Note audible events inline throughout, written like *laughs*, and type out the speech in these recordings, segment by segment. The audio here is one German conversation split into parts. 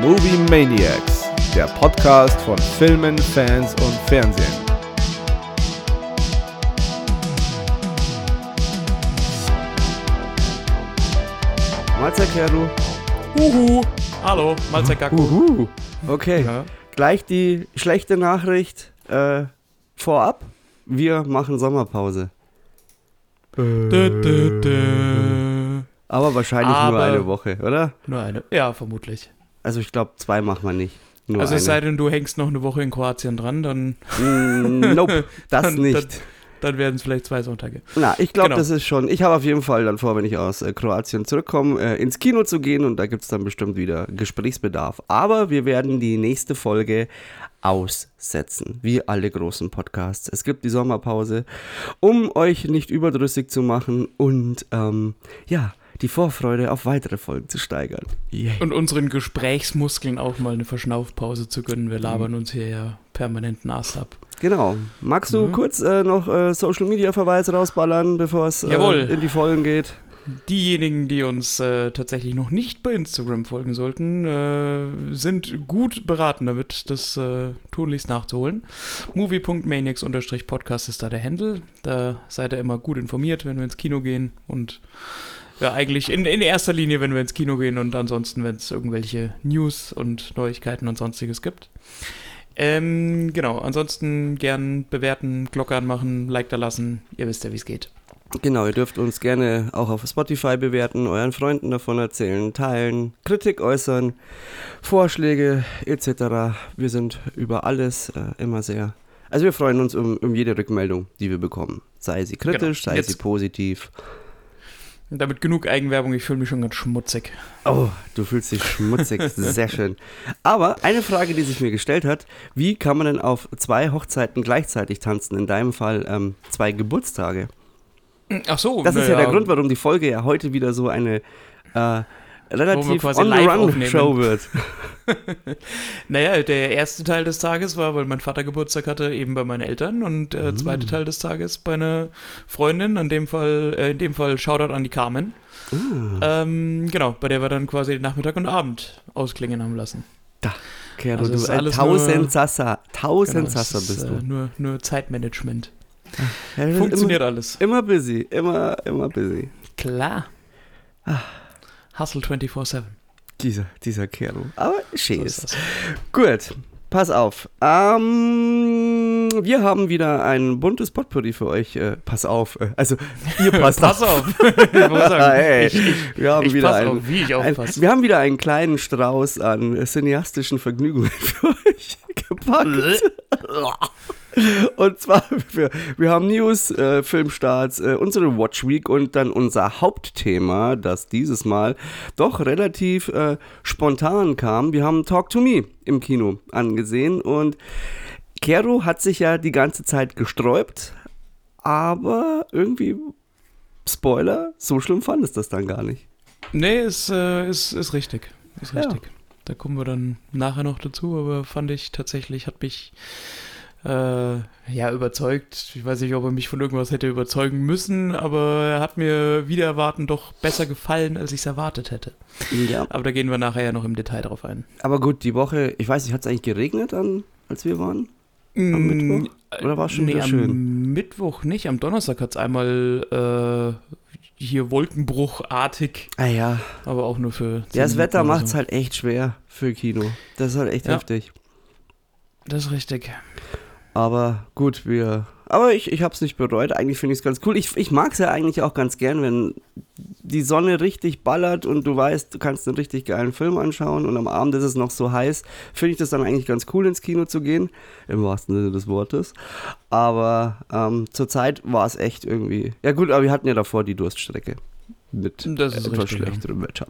Movie Maniacs, der Podcast von Filmen, Fans und Fernsehen. Mahlzeit, Keru. Huhu. Hallo, Mahlzeit Gaku. Uhu. Okay, Ja. gleich die schlechte Nachricht äh, vorab. Wir machen Sommerpause. Dö, dö, dö. Aber wahrscheinlich nur Aber- eine Woche, oder? Nur eine. Ja, vermutlich. Also ich glaube, zwei machen wir nicht. Nur also es sei denn, du hängst noch eine Woche in Kroatien dran, dann, Mm, *laughs* nope, das Dann- nicht. dann werden es vielleicht zwei Sonntage. Na, ich glaube, Genau. das ist schon. Ich habe auf jeden Fall dann vor, wenn ich aus äh, Kroatien zurückkomme, äh, ins Kino zu gehen und da gibt es dann bestimmt wieder Gesprächsbedarf. Aber wir werden die nächste Folge aussetzen, wie alle großen Podcasts. Es gibt die Sommerpause, um euch nicht überdrüssig zu machen und ähm, ja, die Vorfreude auf weitere Folgen zu steigern. Yay. Und unseren Gesprächsmuskeln auch mal eine Verschnaufpause zu gönnen. Wir labern uns hier ja permanent Nas ab. Genau. Magst du Mhm. kurz äh, noch äh, Social Media Verweis rausballern, bevor es äh, in die Folgen geht? Diejenigen, die uns äh, tatsächlich noch nicht bei Instagram folgen sollten, äh, sind gut beraten damit, das äh, tunlichst nachzuholen. Movie.maniacs-podcast ist da der Handle. Da seid ihr immer gut informiert, wenn wir ins Kino gehen und ja, eigentlich in, in erster Linie, wenn wir ins Kino gehen und ansonsten, wenn es irgendwelche News und Neuigkeiten und sonstiges gibt. Ähm, genau, ansonsten gern bewerten, Glocke anmachen, Like da lassen. Ihr wisst ja, wie es geht. Genau, ihr dürft uns gerne auch auf Spotify bewerten, euren Freunden davon erzählen, teilen, Kritik äußern, Vorschläge etc. Wir sind über alles äh, immer sehr. Also wir freuen uns um, um jede Rückmeldung, die wir bekommen. Sei sie kritisch, Genau. sei Jetzt- sie positiv. Und damit genug Eigenwerbung, ich fühle mich schon ganz schmutzig. Oh, du fühlst dich schmutzig, *laughs* sehr schön. Aber eine Frage, die sich mir gestellt hat, wie kann man denn auf zwei Hochzeiten gleichzeitig tanzen? In deinem Fall ähm, zwei Geburtstage. Ach so, Das ist ja naja, der Grund, warum die Folge ja heute wieder so eine äh, relativ on-the-run-Show aufnehmen. wird. *laughs* Naja, der erste Teil des Tages war, weil mein Vater Geburtstag hatte, eben bei meinen Eltern und der Mm. zweite Teil des Tages bei einer Freundin, in dem Fall, äh, in dem Fall Shoutout an die Carmen. Ah, Ähm, genau, bei der wir dann quasi den Nachmittag und Abend ausklingen haben lassen. Kero, also du ist ein alles Tausendsasser. Tausendsasser es bist ist, du. Äh, nur, nur Zeitmanagement. Ja, ist Funktioniert alles. Immer, immer busy, immer, immer busy. Klar. Ah. Hustle 24-7. Dieser, dieser Kero. Aber schön So. Gut, pass auf. Ähm, wir haben wieder ein buntes Potpourri für euch. Äh, pass auf. Äh, also, ihr *laughs* passt Pass auf. *laughs* auf. *laughs* Hey, ich, ich, wir haben ich wieder pass ein, auf, wie ich ein, wir haben wieder einen kleinen Strauß an cineastischen Vergnügungen für euch gepackt. Und zwar, wir, wir haben News, äh, Filmstarts, äh, unsere Watch Week und dann unser Hauptthema, das dieses Mal doch relativ äh, spontan kam. Wir haben Talk to Me im Kino angesehen und Kero hat sich ja die ganze Zeit gesträubt, aber irgendwie, Spoiler, so schlimm fand es das dann gar nicht. Nee, ist, äh, ist, ist richtig. Ist Ja. richtig. Da kommen wir dann nachher noch dazu, aber fand ich tatsächlich, hat mich äh, ja überzeugt. Ich weiß nicht, ob er mich von irgendwas hätte überzeugen müssen, aber er hat mir wieder erwarten doch besser gefallen, als ich es erwartet hätte. Ja. Aber da gehen wir nachher ja noch im Detail drauf ein. Aber gut, die Woche, ich weiß nicht, hat es eigentlich geregnet, an, als wir waren? Am Mittwoch? Oder war es schon nee, wieder am schön? Mittwoch nicht. Am Donnerstag hat es einmal äh, hier Wolkenbruchartig, Ah ja. aber auch nur für. Ja, 10 das Wetter macht es halt echt schwer für Kino. Das ist halt echt Ja. heftig. Das ist richtig. Aber gut, wir. Aber ich, ich habe es nicht bereut. Eigentlich finde ich es ganz cool. Ich, ich mag es ja eigentlich auch ganz gern, wenn die Sonne richtig ballert und du weißt, du kannst einen richtig geilen Film anschauen und am Abend ist es noch so heiß. Finde ich das dann eigentlich ganz cool, ins Kino zu gehen. Im wahrsten Sinne des Wortes. Aber ähm, zur Zeit war es echt irgendwie. Ja, gut, aber wir hatten ja davor die Durststrecke. Mit Das ist etwas richtig, schlechterem Wetter.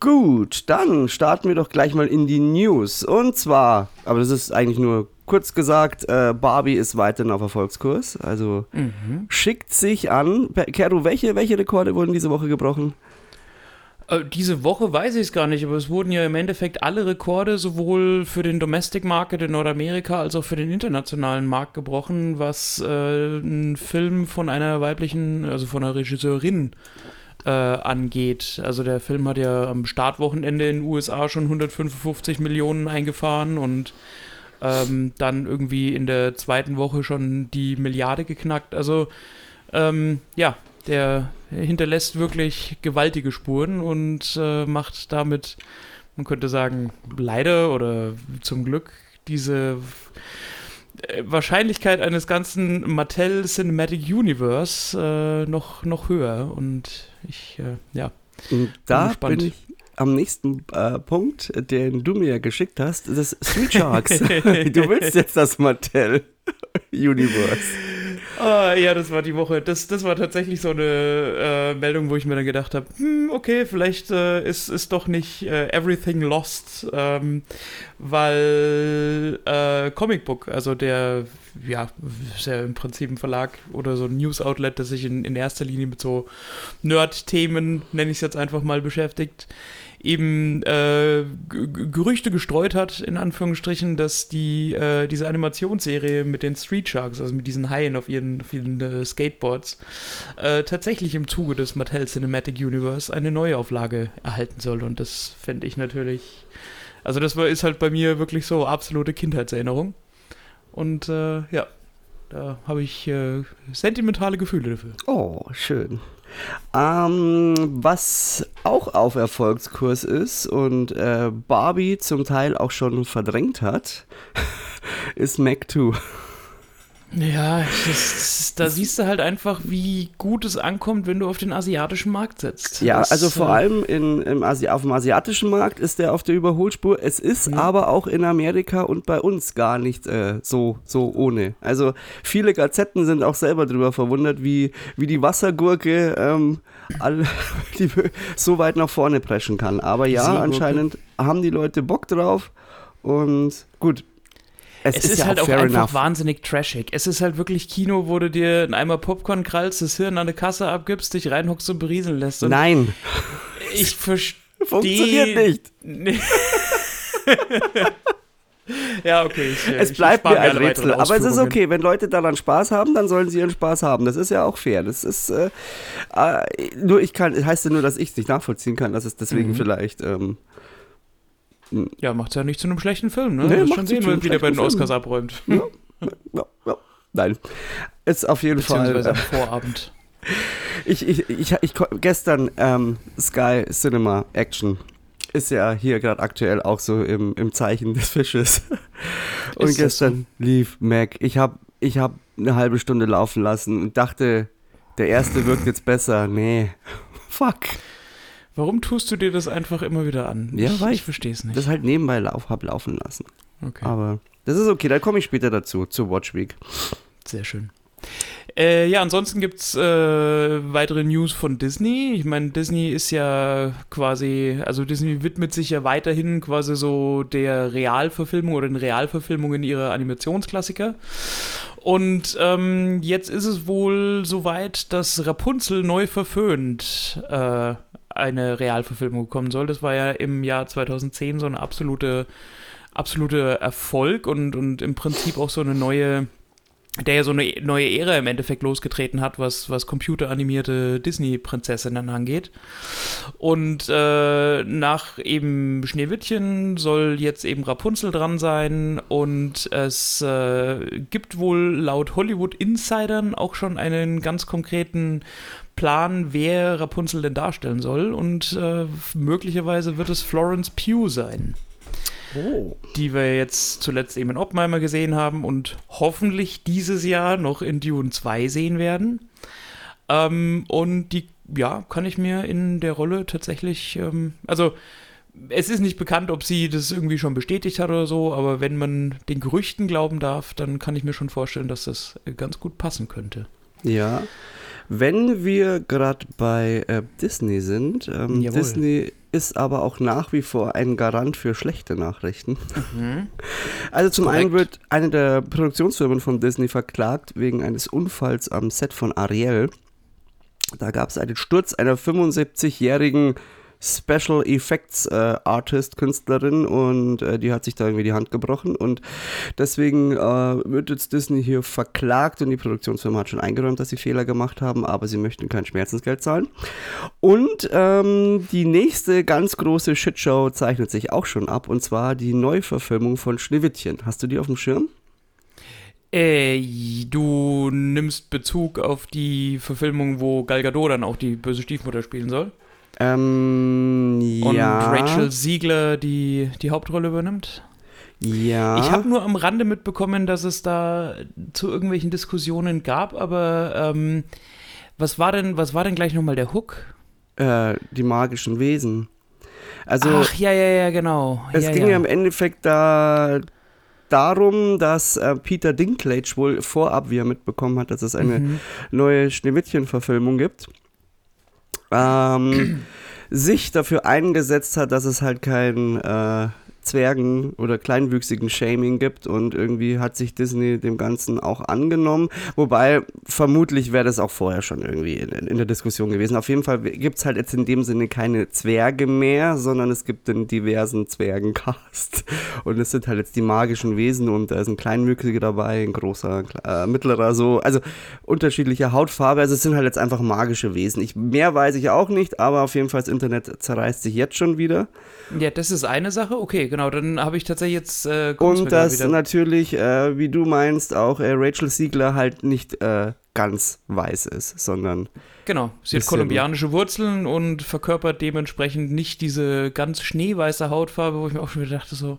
Gut, dann starten wir doch gleich mal in die News. Und zwar, aber das ist eigentlich nur kurz gesagt, äh, Barbie ist weiterhin auf Erfolgskurs. Also Mhm. schickt sich an. Kero, welche, welche Rekorde wurden diese Woche gebrochen? Äh, Diese Woche weiß ich es gar nicht, aber es wurden ja im Endeffekt alle Rekorde sowohl für den Domestic Market in Nordamerika als auch für den internationalen Markt gebrochen, was äh, ein Film von einer weiblichen, also von einer Regisseurin äh, angeht. Also der Film hat ja am Startwochenende in den USA schon 155 Millionen eingefahren und ähm, dann irgendwie in der zweiten Woche schon die Milliarde geknackt. Also ähm, ja, der hinterlässt wirklich gewaltige Spuren und äh, macht damit, man könnte sagen, leider oder zum Glück diese äh, Wahrscheinlichkeit eines ganzen Mattel Cinematic Universe äh, noch, noch höher. Und ich, äh, ja. Und da bin, bin ich am nächsten äh, Punkt, den du mir geschickt hast, das Street Sharks. *laughs* du willst jetzt das Mattel Universe. Oh, ja, das war die Woche. Das, das war tatsächlich so eine äh, Meldung, wo ich mir dann gedacht habe, hm, okay, vielleicht äh, ist, ist doch nicht äh, Everything Lost, ähm, weil äh, Comic Book, also der, ja, ist ja im Prinzip ein Verlag oder so ein News-Outlet, das sich in, in erster Linie mit so Nerd-Themen, nenne ich es jetzt einfach mal, beschäftigt eben äh, Gerüchte gestreut hat, in Anführungsstrichen, dass die, äh, diese Animationsserie mit den Street Sharks, also mit diesen Haien auf ihren, auf ihren äh, Skateboards, äh, tatsächlich im Zuge des Mattel Cinematic Universe eine Neuauflage erhalten soll. Und das fände ich natürlich. Also, das war, ist halt bei mir wirklich so absolute Kindheitserinnerung. Und äh, ja, da habe ich äh, sentimentale Gefühle dafür. Oh, schön. Ähm, was auch auf Erfolgskurs ist und äh, Barbie zum Teil auch schon verdrängt hat, *laughs* ist Mac 2. Ja, das, da siehst du halt einfach, wie gut es ankommt, wenn du auf den asiatischen Markt setzt. Ja, das, also vor äh, allem in, im Asi auf dem asiatischen Markt ist der auf der Überholspur. Es ist ja. aber auch in Amerika und bei uns gar nicht äh, so, so ohne. Also viele Gazetten sind auch selber darüber verwundert, wie, wie die Wassergurke ähm, all, *laughs* die so weit nach vorne preschen kann. Aber ja, anscheinend haben die Leute Bock drauf. Und gut, es, es ist, ist ja halt auch, auch einfach enough. wahnsinnig trashig. Es ist halt wirklich Kino, wo du dir einen Eimer Popcorn krallst, das Hirn an der Kasse abgibst, dich reinhockst und berieseln lässt. Und Nein. Ich *laughs* verstehe. Funktioniert nicht. *laughs* ja, okay. Ich, es bleibt mir ein Rätsel. Aber es ist okay, wenn Leute daran Spaß haben, dann sollen sie ihren Spaß haben. Das ist ja auch fair. Das ist äh, äh, nur ich kann, heißt ja nur, dass ich es nicht nachvollziehen kann, dass es deswegen mhm. vielleicht ähm, ja, macht es ja nicht zu einem schlechten Film, ne? Nee, schon sehen, wenn wieder bei den Oscars Film. abräumt. Ja, ja, ja. Nein. Ist auf jeden Fall. Äh, am Vorabend. *laughs* Ich, ich, ich, ich, gestern ähm, Sky Cinema Action ist ja hier gerade aktuell auch so im, im Zeichen des Fisches. *laughs* Und ist gestern so? lief Mac. Ich habe ich hab eine halbe Stunde laufen lassen und dachte, der erste wirkt jetzt besser. Nee. *laughs* Fuck. Warum tust du dir das einfach immer wieder an? Ja, ich, weil ich verstehe es nicht. Das halt nebenbei lauf, hab laufen lassen. Okay. Aber das ist okay, da komme ich später dazu, zur Watch Week. Sehr schön. Äh, ja, ansonsten gibt es äh, weitere News von Disney. Ich meine, Disney ist ja quasi, also Disney widmet sich ja weiterhin quasi so der Realverfilmung oder den Realverfilmungen ihrer Animationsklassiker. Und ähm, jetzt ist es wohl soweit, dass Rapunzel neu verföhnt äh, eine Realverfilmung kommen soll. Das war ja im Jahr 2010 so eine absolute, absolute Erfolg und, und im Prinzip auch so eine neue der ja so eine neue Ära im Endeffekt losgetreten hat, was, was computeranimierte Disney-Prinzessinnen angeht. Und äh, nach eben Schneewittchen soll jetzt eben Rapunzel dran sein und es äh, gibt wohl laut Hollywood-Insidern auch schon einen ganz konkreten Plan, wer Rapunzel denn darstellen soll und äh, möglicherweise wird es Florence Pugh sein. Oh. Die wir jetzt zuletzt eben in Oppenheimer gesehen haben und hoffentlich dieses Jahr noch in Dune 2 sehen werden. Ähm, und die, ja, kann ich mir in der Rolle tatsächlich, ähm, also es ist nicht bekannt, ob sie das irgendwie schon bestätigt hat oder so, aber wenn man den Gerüchten glauben darf, dann kann ich mir schon vorstellen, dass das ganz gut passen könnte. Ja. Wenn wir gerade bei äh, Disney sind, ähm, Disney ist aber auch nach wie vor ein Garant für schlechte Nachrichten. Mhm. *laughs* Also zum Korrekt. einen wird eine der Produktionsfirmen von Disney verklagt wegen eines Unfalls am Set von Ariel. Da gab es einen Sturz einer 75-jährigen Special Effects äh, Artist, Künstlerin und äh, die hat sich da irgendwie die Hand gebrochen und deswegen äh, wird jetzt Disney hier verklagt und die Produktionsfirma hat schon eingeräumt, dass sie Fehler gemacht haben, aber sie möchten kein Schmerzensgeld zahlen. Und ähm, die nächste ganz große Shitshow zeichnet sich auch schon ab und zwar die Neuverfilmung von Schneewittchen. Hast du die auf dem Schirm? Äh, du nimmst Bezug auf die Verfilmung, wo Gal Gadot dann auch die böse Stiefmutter spielen soll. Ähm, Und ja. Rachel Siegler die, die Hauptrolle übernimmt. Ja. Ich habe nur am Rande mitbekommen, dass es da zu irgendwelchen Diskussionen gab, aber ähm, was war denn, was war denn gleich nochmal der Hook? äh, die magischen Wesen. Also Ach, ja, ja, ja, genau. es ja, ging ja. ja im Endeffekt da darum, dass äh, Peter Dinklage wohl vorab, wie er mitbekommen hat, dass es eine Mhm. neue Schneewittchen-Verfilmung gibt, ähm, sich dafür eingesetzt hat, dass es halt kein äh, Zwergen- oder kleinwüchsigen Shaming gibt und irgendwie hat sich Disney dem Ganzen auch angenommen. Wobei vermutlich wäre das auch vorher schon irgendwie in, in der Diskussion gewesen. Auf jeden Fall gibt es halt jetzt in dem Sinne keine Zwerge mehr, sondern es gibt einen diversen Zwergencast. *laughs* Und es sind halt jetzt die magischen Wesen und da ist ein kleinwüchsiger dabei, ein großer, äh, mittlerer, so. Also unterschiedliche Hautfarbe. Also es sind halt jetzt einfach magische Wesen. Ich, mehr weiß ich auch nicht, aber auf jeden Fall das Internet zerreißt sich jetzt schon wieder. Ja, das ist eine Sache. Okay, genau. Dann habe ich tatsächlich jetzt. Äh, Und dass natürlich, äh, wie du meinst, auch äh, Rachel Siegler halt nicht äh, ganz weiß ist, sondern Genau. Sie hat kolumbianische Wurzeln und verkörpert dementsprechend nicht diese ganz schneeweiße Hautfarbe, wo ich mir auch schon wieder dachte, so.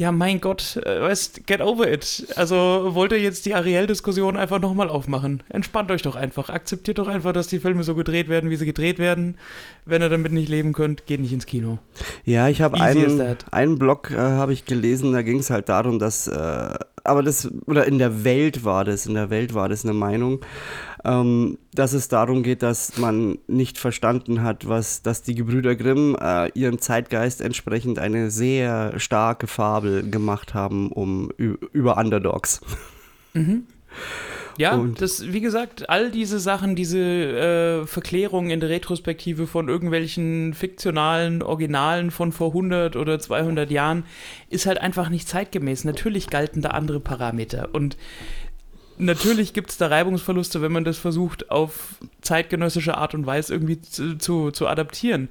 Ja, mein Gott, äh, weißt, get over it. Also wollt ihr jetzt die Ariel-Diskussion einfach nochmal aufmachen? Entspannt euch doch einfach. Akzeptiert doch einfach, dass die Filme so gedreht werden, wie sie gedreht werden. Wenn ihr damit nicht leben könnt, geht nicht ins Kino. Ja, ich habe einen, einen Blog äh, habe ich gelesen, da ging es halt darum, dass, äh, aber das, oder in der Welt war das, in der Welt war das eine Meinung, ähm, dass es darum geht, dass man nicht verstanden hat, was, dass die Gebrüder Grimm äh, ihrem Zeitgeist entsprechend eine sehr starke Fabel gemacht haben um über Underdogs. Ja, Und- das, wie gesagt, all diese Sachen, diese äh, Verklärungen in der Retrospektive von irgendwelchen fiktionalen Originalen von vor 100 oder 200 Jahren ist halt einfach nicht zeitgemäß. Natürlich galten da andere Parameter und natürlich gibt es da Reibungsverluste, wenn man das versucht, auf zeitgenössische Art und Weise irgendwie zu, zu, zu adaptieren.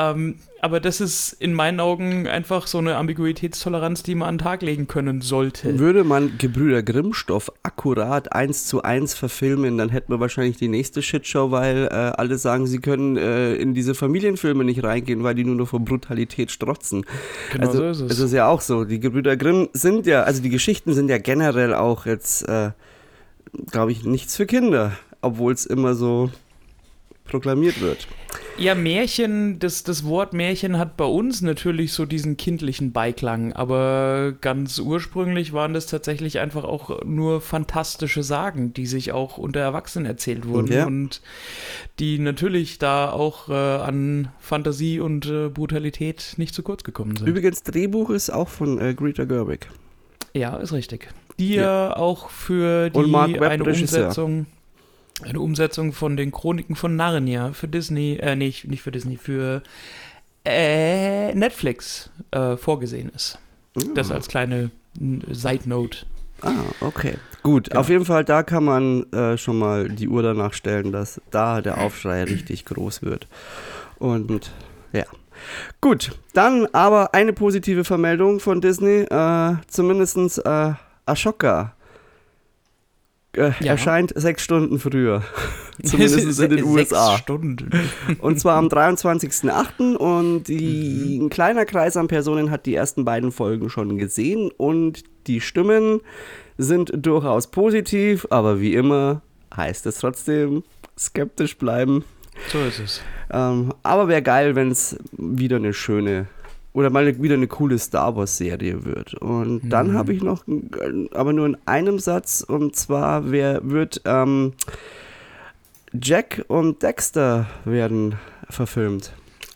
Ähm, aber das ist in meinen Augen einfach so eine Ambiguitätstoleranz, die man an den Tag legen können sollte. Würde man Gebrüder Grimm-Stoff akkurat eins zu eins verfilmen, dann hätten wir wahrscheinlich die nächste Shitshow, weil äh, alle sagen, sie können äh, in diese Familienfilme nicht reingehen, weil die nur noch vor Brutalität strotzen. Genau also, so ist es. Es ist ja auch so. Die Gebrüder Grimm sind ja, also die Geschichten sind ja generell auch jetzt, äh, glaube ich, nichts für Kinder, obwohl es immer so proklamiert wird. Ja, Märchen, das, das Wort Märchen hat bei uns natürlich so diesen kindlichen Beiklang, aber ganz ursprünglich waren das tatsächlich einfach auch nur fantastische Sagen, die sich auch unter Erwachsenen erzählt wurden Ja. und die natürlich da auch äh, an Fantasie und äh, Brutalität nicht zu kurz gekommen sind. Übrigens, Drehbuch ist auch von äh, Greta Gerwig. Ja, ist richtig. Die ja, auch für die eine. Umsetzung eine Umsetzung von den Chroniken von Narnia für Disney, äh, nee, nicht für Disney, für äh, Netflix äh, vorgesehen ist. Das als kleine Side Note. Ah, okay. Gut, Genau. auf jeden Fall, da kann man äh, schon mal die Uhr danach stellen, dass da der Aufschrei richtig groß wird. Und ja. Gut, dann aber eine positive Vermeldung von Disney. Äh, zumindestens äh, Ashoka äh, Ja. erscheint sechs Stunden früher. *laughs* Zumindest in den Sechs USA. Stunden. *laughs* Und zwar am 23.08. Und die, ein kleiner Kreis an Personen hat die ersten beiden Folgen schon gesehen. Und die Stimmen sind durchaus positiv, aber wie immer heißt es trotzdem skeptisch bleiben. So ist es. Ähm, aber wäre geil, wenn es wieder eine schöne oder mal wieder eine coole Star Wars Serie wird. Und dann Mhm. habe ich noch, äh, aber nur in einem Satz, und zwar wer wird ähm, Jack und Dexter werden verfilmt.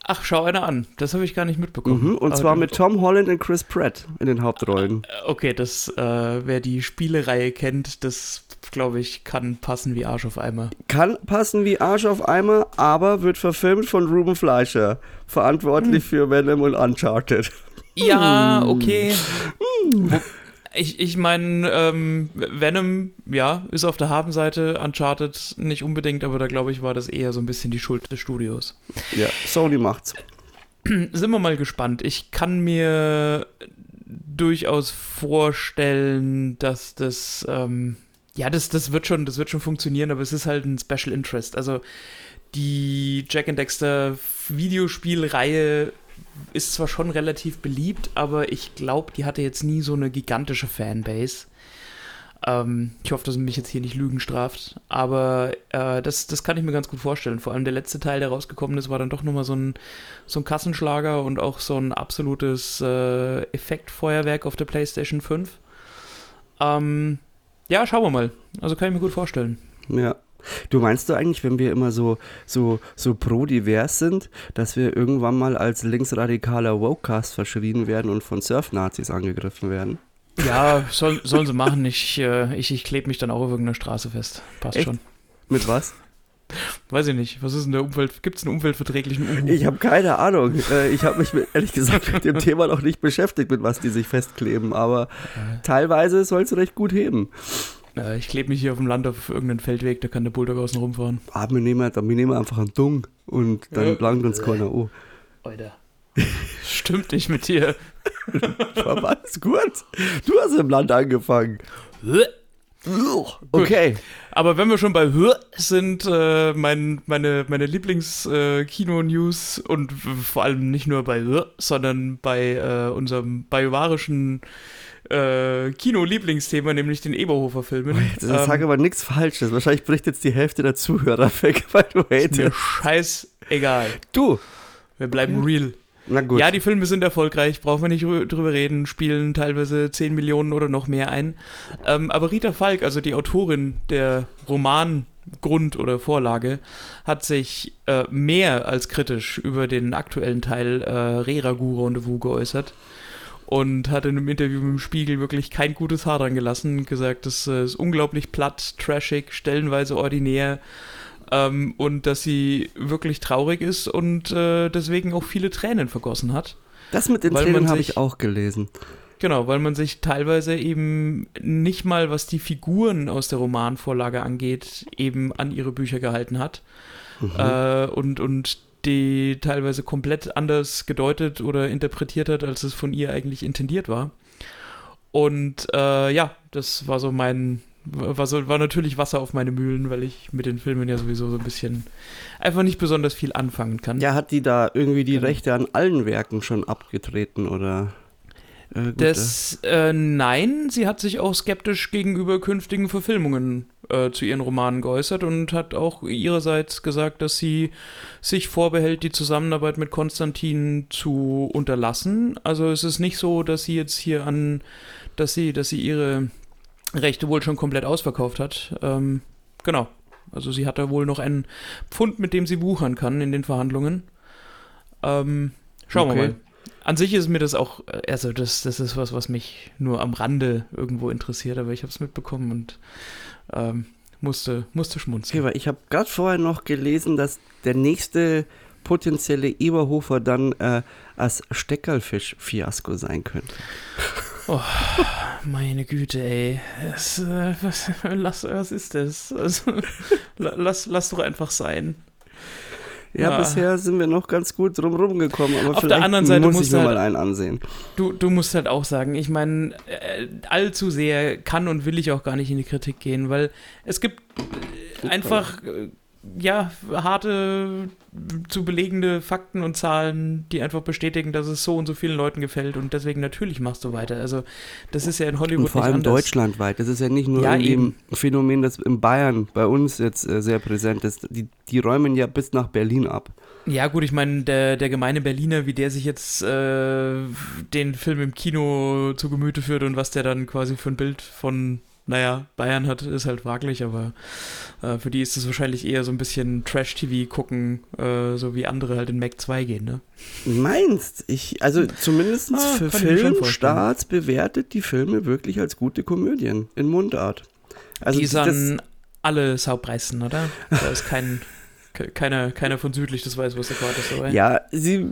Ach, schau einer an. Das habe ich gar nicht mitbekommen. Mhm, und Aber zwar mit Tom Holland und Chris Pratt in den Hauptrollen. Okay, das, äh, wer die Spielereihe kennt, das glaube ich, kann passen wie Arsch auf Eimer. Kann passen wie Arsch auf Eimer, aber wird verfilmt von Ruben Fleischer, verantwortlich Hm. für Venom und Uncharted. Ja, okay. Wo- Ich, ich meine, ähm, Venom, ja, ist auf der Habenseite, Uncharted nicht unbedingt, aber da glaube ich, war das eher so ein bisschen die Schuld des Studios. Ja, Sony macht's. Sind wir mal gespannt. Ich kann mir durchaus vorstellen, dass das, ähm, ja, das, das wird schon, das wird schon funktionieren, aber es ist halt ein Special Interest. Also die Jack and Dexter Videospielreihe ist zwar schon relativ beliebt, aber ich glaube, die hatte jetzt nie so eine gigantische Fanbase. Ähm, ich hoffe, dass mich jetzt hier nicht Lügen straft, aber äh, das, das kann ich mir ganz gut vorstellen. Vor allem der letzte Teil, der rausgekommen ist, war dann doch nochmal so ein, so ein Kassenschlager und auch so ein absolutes äh, Effektfeuerwerk auf der PlayStation 5. Ähm, ja, schauen wir mal. Also kann ich mir gut vorstellen. Ja. Du meinst du eigentlich, wenn wir immer so, so, so pro-divers sind, dass wir irgendwann mal als linksradikaler Wokecast verschrien werden und von Surf-Nazis angegriffen werden? Ja, soll, sollen sie machen. Ich, äh, ich, ich klebe mich dann auch auf irgendeiner Straße fest. Passt Echt? schon. Mit was? Weiß ich nicht. Was ist denn der Umwelt? Gibt es einen umweltverträglichen Uhu? Ich habe keine Ahnung. Äh, Ich habe mich mit, ehrlich gesagt mit dem Thema noch nicht beschäftigt, mit was die sich festkleben, aber teilweise soll es recht gut heben. Äh, ich klebe mich hier auf dem Land auf irgendeinen Feldweg, da kann der Bulldog außen rumfahren. Ah, wir nehmen, wir nehmen einfach einen Dung und dann Ja. langt uns keiner. Oh, Alter. *laughs* Stimmt nicht mit dir. war alles gut. Du hast im Land angefangen. *laughs* Okay. Aber wenn wir schon bei Hör sind, äh, mein, meine, meine Lieblings-Kino-News und w- vor allem nicht nur bei Hör, sondern bei äh, unserem bajuwarischen äh, Kino-Lieblingsthema, nämlich den Eberhofer-Filmen. Das sag aber nichts Falsches. Wahrscheinlich bricht jetzt die Hälfte der Zuhörer *laughs* weg, weil du ist mir hatest. scheißegal. Du. Wir bleiben real. Na gut. Ja, die Filme sind erfolgreich, brauchen wir nicht rü- drüber reden, spielen teilweise 10 Millionen oder noch mehr ein. Ähm, aber Rita Falk, also die Autorin der Romangrund oder Vorlage, hat sich äh, mehr als kritisch über den aktuellen Teil äh, Re-Ragout Rendezvous geäußert und hat in einem Interview mit dem Spiegel wirklich kein gutes Haar dran gelassen gesagt, das äh, ist unglaublich platt, trashig, stellenweise ordinär ähm, und dass sie wirklich traurig ist und äh, deswegen auch viele Tränen vergossen hat. das mit den Tränen habe ich auch gelesen. Genau, weil man sich teilweise eben nicht mal, was die Figuren aus der Romanvorlage angeht, eben an ihre Bücher gehalten hat. Äh, und, und die teilweise komplett anders gedeutet oder interpretiert hat, als es von ihr eigentlich intendiert war. Und äh, ja, das war so mein, war, so, war natürlich Wasser auf meine Mühlen, weil ich mit den Filmen ja sowieso so ein bisschen einfach nicht besonders viel anfangen kann. Ja, hat die da irgendwie die Genau. Rechte an allen Werken schon abgetreten oder? Äh, gut, Das, äh, nein, sie hat sich auch skeptisch gegenüber künftigen Verfilmungen äh, zu ihren Romanen geäußert und hat auch ihrerseits gesagt, dass sie sich vorbehält, die Zusammenarbeit mit Konstantin zu unterlassen. Also es ist nicht so, dass sie jetzt hier an, dass sie, dass sie ihre Rechte wohl schon komplett ausverkauft hat. Ähm, genau. Also sie hat da wohl noch einen Pfund, mit dem sie wuchern kann in den Verhandlungen. Ähm, schauen wir Okay. mal. An sich ist mir das auch, äh, also das, das ist was, was mich nur am Rande irgendwo interessiert, aber ich habe es mitbekommen und ähm, musste, musste schmunzeln. Okay, weil ich habe gerade vorher noch gelesen, dass der nächste potenzielle Eberhofer dann äh, als Steckerlfisch-Fiasko sein könnte. Meine Güte, ey. Das, äh, was, *laughs* lass, was ist das? Also, *laughs* la- lass, lass doch einfach sein. Ja, Ja. bisher sind wir noch ganz gut drumherum gekommen, aber Auf der vielleicht anderen Seite muss ich mir halt- mal einen ansehen. Du, du musst halt auch sagen, ich meine, äh, allzu sehr kann und will ich auch gar nicht in die Kritik gehen, weil es gibt einfach, ja, harte, zu belegende Fakten und Zahlen, die einfach bestätigen, dass es so und so vielen Leuten gefällt und deswegen natürlich machst du weiter. Also, das ist ja in Hollywood Und vor allem anders. deutschlandweit. Das ist ja nicht nur Ja, ein Phänomen, das in Bayern bei uns jetzt äh, sehr präsent ist. Die, die räumen ja bis nach Berlin ab. Ja, gut, ich meine, der, der gemeine Berliner, wie der sich jetzt äh, den Film im Kino zu Gemüte führt und was der dann quasi für ein Bild von, naja, Bayern hat, ist halt fraglich, aber äh, für die ist es wahrscheinlich eher so ein bisschen Trash-TV gucken, äh, so wie andere halt in Mac 2 gehen, ne? Meinst? Ich, also zumindest Ah, für Filmstarts bewertet die Filme wirklich als gute Komödien in Mundart. Also die das- sind alle Saupreisen, oder? Da ist kein, ke- keiner, keiner von südlich des Weißwurst-Äquators dabei. Ja, sie.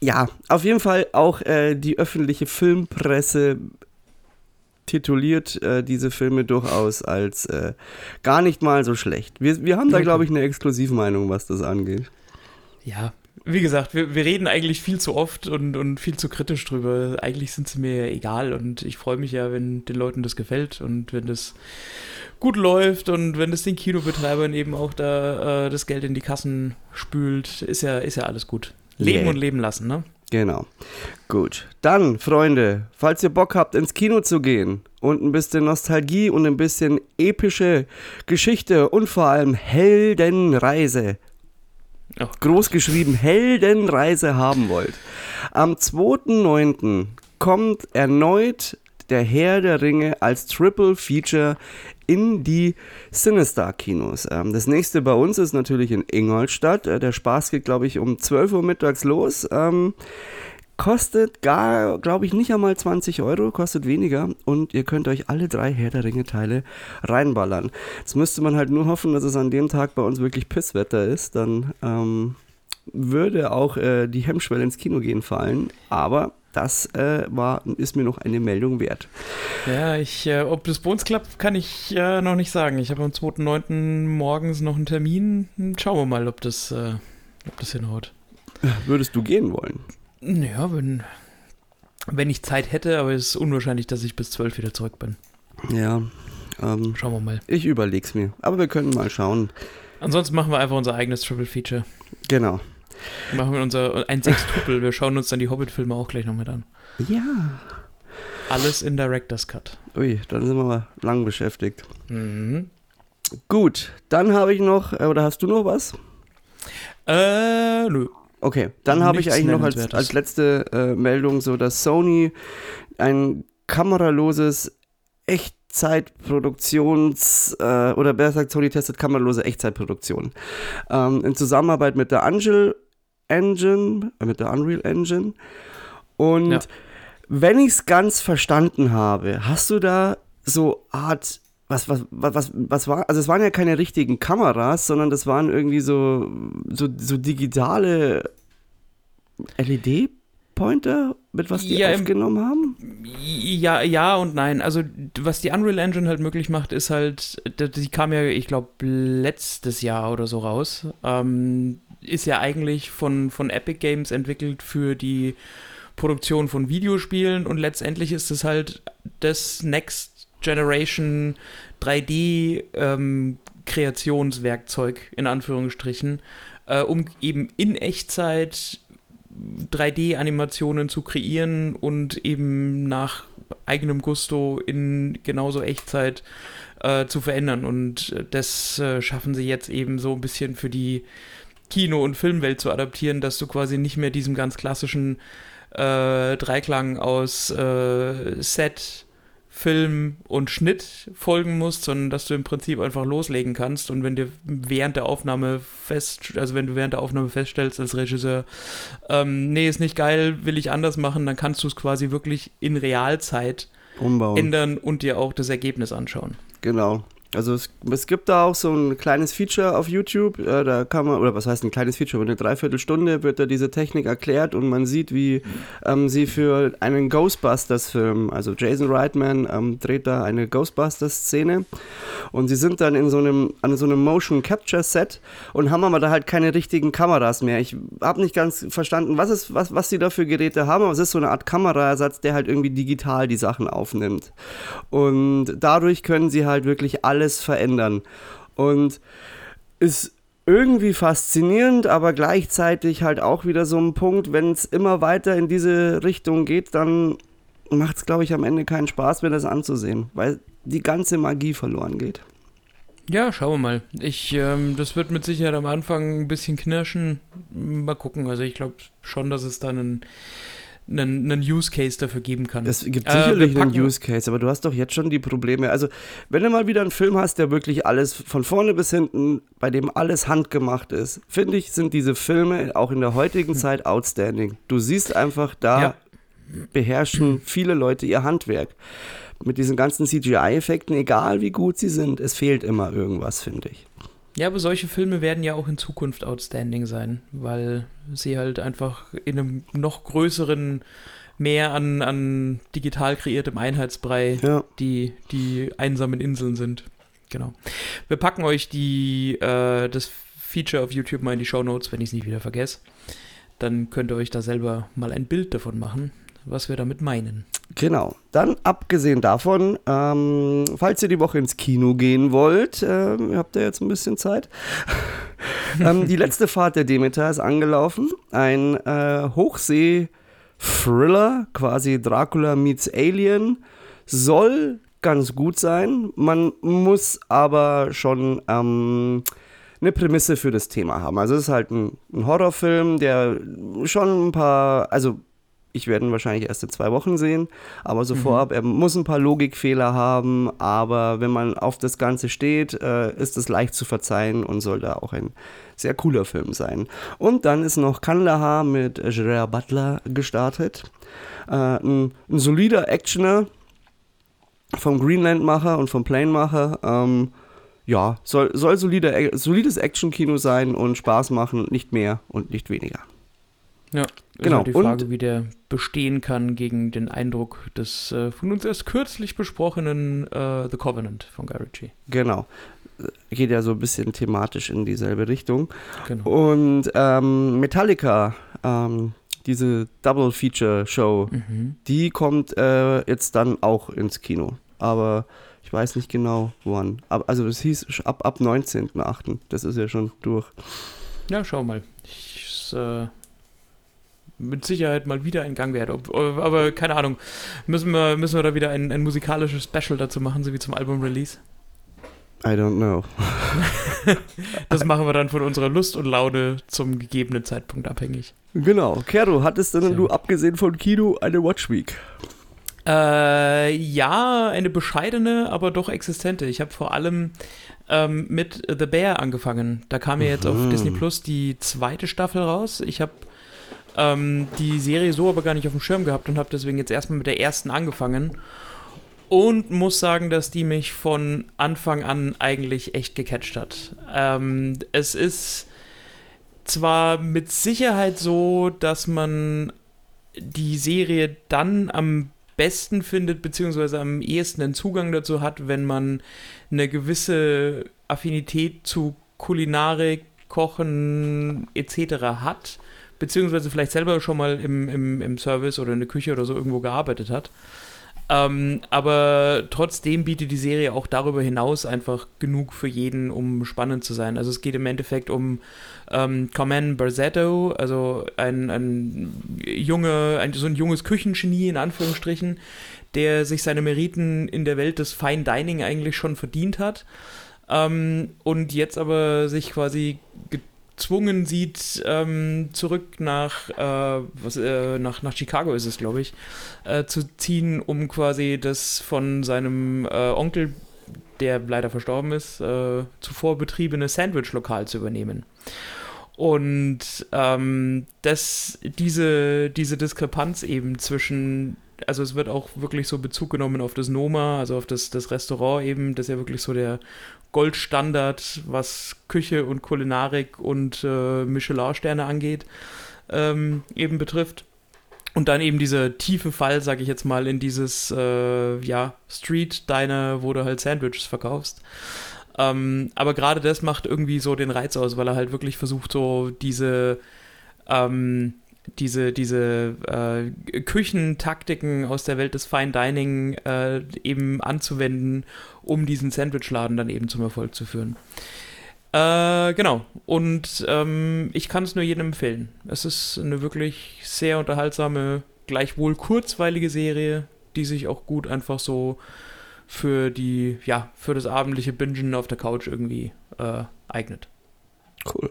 Ja, auf jeden Fall auch äh, die öffentliche Filmpresse tituliert äh, diese Filme durchaus als äh, gar nicht mal so schlecht. Wir, wir haben da, glaube ich, eine Exklusivmeinung, was das angeht. Ja, wie gesagt, wir, wir reden eigentlich viel zu oft und, und viel zu kritisch drüber. Eigentlich sind sie mir egal und ich freue mich ja, wenn den Leuten das gefällt und wenn das gut läuft und wenn das den Kinobetreibern eben auch da äh, das Geld in die Kassen spült, ist ja, ist ja alles gut. Leben Yeah. und leben lassen, ne? Genau. Gut. Dann, Freunde, falls ihr Bock habt, ins Kino zu gehen und ein bisschen Nostalgie und ein bisschen epische Geschichte und vor allem Heldenreise Oh, groß geschrieben Heldenreise haben wollt. Am 2.9. kommt erneut der Herr der Ringe als Triple Feature in die Cinestar-Kinos. Ähm, das nächste bei uns ist natürlich in Ingolstadt. Äh, der Spaß geht, glaube ich, um 12 Uhr mittags los. Ähm, kostet gar, glaube ich, nicht einmal 20 Euro, kostet weniger und ihr könnt euch alle drei Herr der Ringe-Teile reinballern. Jetzt müsste man halt nur hoffen, dass es an dem Tag bei uns wirklich Pisswetter ist, dann ähm, würde auch äh, die Hemmschwelle ins Kino gehen fallen, aber das äh, war, ist mir noch eine Meldung wert. Ja, ich, äh, ob das bei uns klappt, kann ich äh, noch nicht sagen. Ich habe am 2.9. morgens noch einen Termin. Schauen wir mal, ob das, äh, ob das hinhaut. Würdest du gehen wollen? Ja, wenn, wenn ich Zeit hätte, aber es ist unwahrscheinlich, dass ich bis 12 wieder zurück bin. Ja, ähm, Schauen wir mal. ich überleg's mir, aber wir können mal schauen. Ansonsten machen wir einfach unser eigenes Triple Feature. Genau. Machen wir unser ein Sechstupel. Wir schauen uns dann die Hobbit-Filme auch gleich noch mit an. Ja. Alles in Director's Cut. Ui, dann sind wir mal lang beschäftigt. Mhm. Gut, dann habe ich noch, äh, oder hast du noch was? Äh, nö. Okay, dann habe ich eigentlich noch als, als letzte äh, Meldung so, dass Sony ein kameraloses Echtzeitproduktions- äh, oder besser gesagt, Sony testet kameralose Echtzeitproduktion. Ähm, in Zusammenarbeit mit der Unreal Engine, äh, mit der Unreal Engine. Und Ja. wenn ich es ganz verstanden habe, hast du da so Art was, was, was, was, was war, also es waren ja keine richtigen Kameras, sondern das waren irgendwie so, so, so digitale LED-Pointer, mit was die Ja, aufgenommen haben? Ja, ja und nein. Also, was die Unreal Engine halt möglich macht, ist halt, die kam ja, ich glaube, letztes Jahr oder so raus. Ähm, ist ja eigentlich von, von Epic Games entwickelt für die Produktion von Videospielen und letztendlich ist es halt das Next Generation 3D ähm, Kreationswerkzeug in Anführungsstrichen, äh, um eben in Echtzeit 3D-Animationen zu kreieren und eben nach eigenem Gusto in genauso Echtzeit äh, zu verändern. Und äh, das äh, schaffen sie jetzt eben so ein bisschen für die Kino- und Filmwelt zu adaptieren, dass du quasi nicht mehr diesem ganz klassischen äh, Dreiklang aus äh, Set, Film und Schnitt folgen musst, sondern dass du im Prinzip einfach loslegen kannst und wenn dir während der Aufnahme fest, also wenn du während der Aufnahme feststellst als Regisseur, ähm, nee, ist nicht geil, will ich anders machen, dann kannst du es quasi wirklich in Realzeit Umbauen. ändern und dir auch das Ergebnis anschauen. Genau. Also es, es gibt da auch so ein kleines Feature auf YouTube, äh, da kann man, oder was heißt ein kleines Feature, eine Dreiviertelstunde wird da diese Technik erklärt und man sieht, wie ähm, sie für einen Ghostbusters-Film, also Jason Reitman ähm, dreht da eine Ghostbusters-Szene und sie sind dann in so einem, an so einem Motion-Capture-Set und haben aber da halt keine richtigen Kameras mehr. Ich habe nicht ganz verstanden, was, ist, was, was sie da für Geräte haben, aber es ist so eine Art Kameraersatz, der halt irgendwie digital die Sachen aufnimmt. Und dadurch können sie halt wirklich alles verändern. Und ist irgendwie faszinierend, aber gleichzeitig halt auch wieder so ein Punkt, wenn es immer weiter in diese Richtung geht, dann macht es, glaube ich, am Ende keinen Spaß mehr, das anzusehen, weil die ganze Magie verloren geht. Ja, schauen wir mal. Ich, ähm, das wird mit Sicherheit am Anfang ein bisschen knirschen. Mal gucken. Also ich glaube schon, dass es dann einen, einen, einen Use Case dafür geben kann. Es gibt Äh, sicherlich wir einen Use Case, aber du hast doch jetzt schon die Probleme. Also, wenn du mal wieder einen Film hast, der wirklich alles von vorne bis hinten, bei dem alles handgemacht ist, finde ich, sind diese Filme auch in der heutigen Zeit outstanding. Du siehst einfach, da Ja. beherrschen viele Leute ihr Handwerk. mit diesen ganzen CGI-Effekten, egal wie gut sie sind, es fehlt immer irgendwas, finde ich. Ja, aber solche Filme werden ja auch in Zukunft outstanding sein, weil sie halt einfach in einem noch größeren Meer an, an digital kreiertem Einheitsbrei Ja. die, die einsamen Inseln sind. Genau. Wir packen euch die, äh, das Feature auf YouTube mal in die Show Notes, wenn ich es nicht wieder vergesse. Dann könnt ihr euch da selber mal ein Bild davon machen, was wir damit meinen. Genau. Dann abgesehen davon, ähm, falls ihr die Woche ins Kino gehen wollt, ähm, habt ihr jetzt ein bisschen Zeit. *laughs* ähm, die letzte Fahrt der Demeter ist angelaufen. Ein äh, Hochsee-Thriller, quasi Dracula meets Alien, soll ganz gut sein. Man muss aber schon ähm, eine Prämisse für das Thema haben. Also es ist halt ein, ein Horrorfilm, der schon ein paar, also ich werde ihn wahrscheinlich erst in zwei Wochen sehen, aber so vorab, er muss ein paar Logikfehler haben, aber wenn man auf das Ganze steht, äh, ist es leicht zu verzeihen und soll da auch ein sehr cooler Film sein. Und dann ist noch Kandahar mit Gerard Butler gestartet. Äh, ein, ein solider Actioner vom Greenland-Macher und vom Plane-Macher. Ähm, ja, soll, soll solide, solides Action-Kino sein und Spaß machen, nicht mehr und nicht weniger. Ja, Genau, halt die und- Frage, wie der bestehen kann gegen den Eindruck des äh, von uns erst kürzlich besprochenen äh, The Covenant von Guy Ritchie. Genau. Geht ja so ein bisschen thematisch in dieselbe Richtung. Genau. Und ähm, Metallica, ähm, diese Double-Feature-Show, Mhm. die kommt äh, jetzt dann auch ins Kino. Aber ich weiß nicht genau wann. Also es hieß ab, ab 19.8. Das ist ja schon durch. Ja, schau mal. Ich, äh, mit Sicherheit mal wieder ein Gang äh, aber keine Ahnung. Müssen wir, müssen wir da wieder ein, ein musikalisches Special dazu machen, so wie zum Album-Release? I don't know. *laughs* Das machen wir dann von unserer Lust und Laune zum gegebenen Zeitpunkt abhängig. Genau. Kero, hattest denn Sehr du abgesehen von Kino eine Watch Week? Äh, ja, eine bescheidene, aber doch existente. Ich habe vor allem ähm, mit The Bear angefangen. Da kam ja jetzt auf Mhm. Disney Plus die zweite Staffel raus. Ich habe ähm, die Serie so aber gar nicht auf dem Schirm gehabt und habe deswegen jetzt erstmal mit der ersten angefangen. Und muss sagen, dass die mich von Anfang an eigentlich echt gecatcht hat. Ähm, es ist zwar mit Sicherheit so, dass man die Serie dann am besten findet, beziehungsweise am ehesten einen Zugang dazu hat, wenn man eine gewisse Affinität zu Kulinarik, Kochen etc. hat, beziehungsweise vielleicht selber schon mal im, im, im Service oder in der Küche oder so irgendwo gearbeitet hat. Ähm, aber trotzdem bietet die Serie auch darüber hinaus einfach genug für jeden, um spannend zu sein. Also es geht im Endeffekt um ähm, Carmen Barzetto, also ein, ein junge, ein, so ein junges Küchengenie in Anführungsstrichen, der sich seine Meriten in der Welt des Fine Dining eigentlich schon verdient hat ähm, und jetzt aber sich quasi gezwungen sieht, ähm, zurück nach, äh, was, äh, nach, nach Chicago ist es, glaube ich, äh, zu ziehen, um quasi das von seinem äh, Onkel, der leider verstorben ist, äh, zuvor betriebene Sandwich-Lokal zu übernehmen. Und ähm, das, diese, diese Diskrepanz eben zwischen, also es wird auch wirklich so Bezug genommen auf das Noma, also auf das, das Restaurant eben, das ja wirklich so der Goldstandard, was Küche und Kulinarik und äh, Michelin-Sterne angeht, ähm, eben betrifft. Und dann eben dieser tiefe Fall, sage ich jetzt mal, in dieses äh, ja, Street-Diner, wo du halt Sandwiches verkaufst. Ähm, aber gerade das macht irgendwie so den Reiz aus, weil er halt wirklich versucht, so diese, ähm, diese, diese äh, Küchentaktiken aus der Welt des Fine Dining äh, eben anzuwenden, um diesen Sandwichladen dann eben zum Erfolg zu führen. Äh, genau. Und ähm, ich kann es nur jedem empfehlen. Es ist eine wirklich sehr unterhaltsame, gleichwohl kurzweilige Serie, die sich auch gut einfach so für die, ja, für das abendliche Bingen auf der Couch irgendwie äh, eignet. Cool.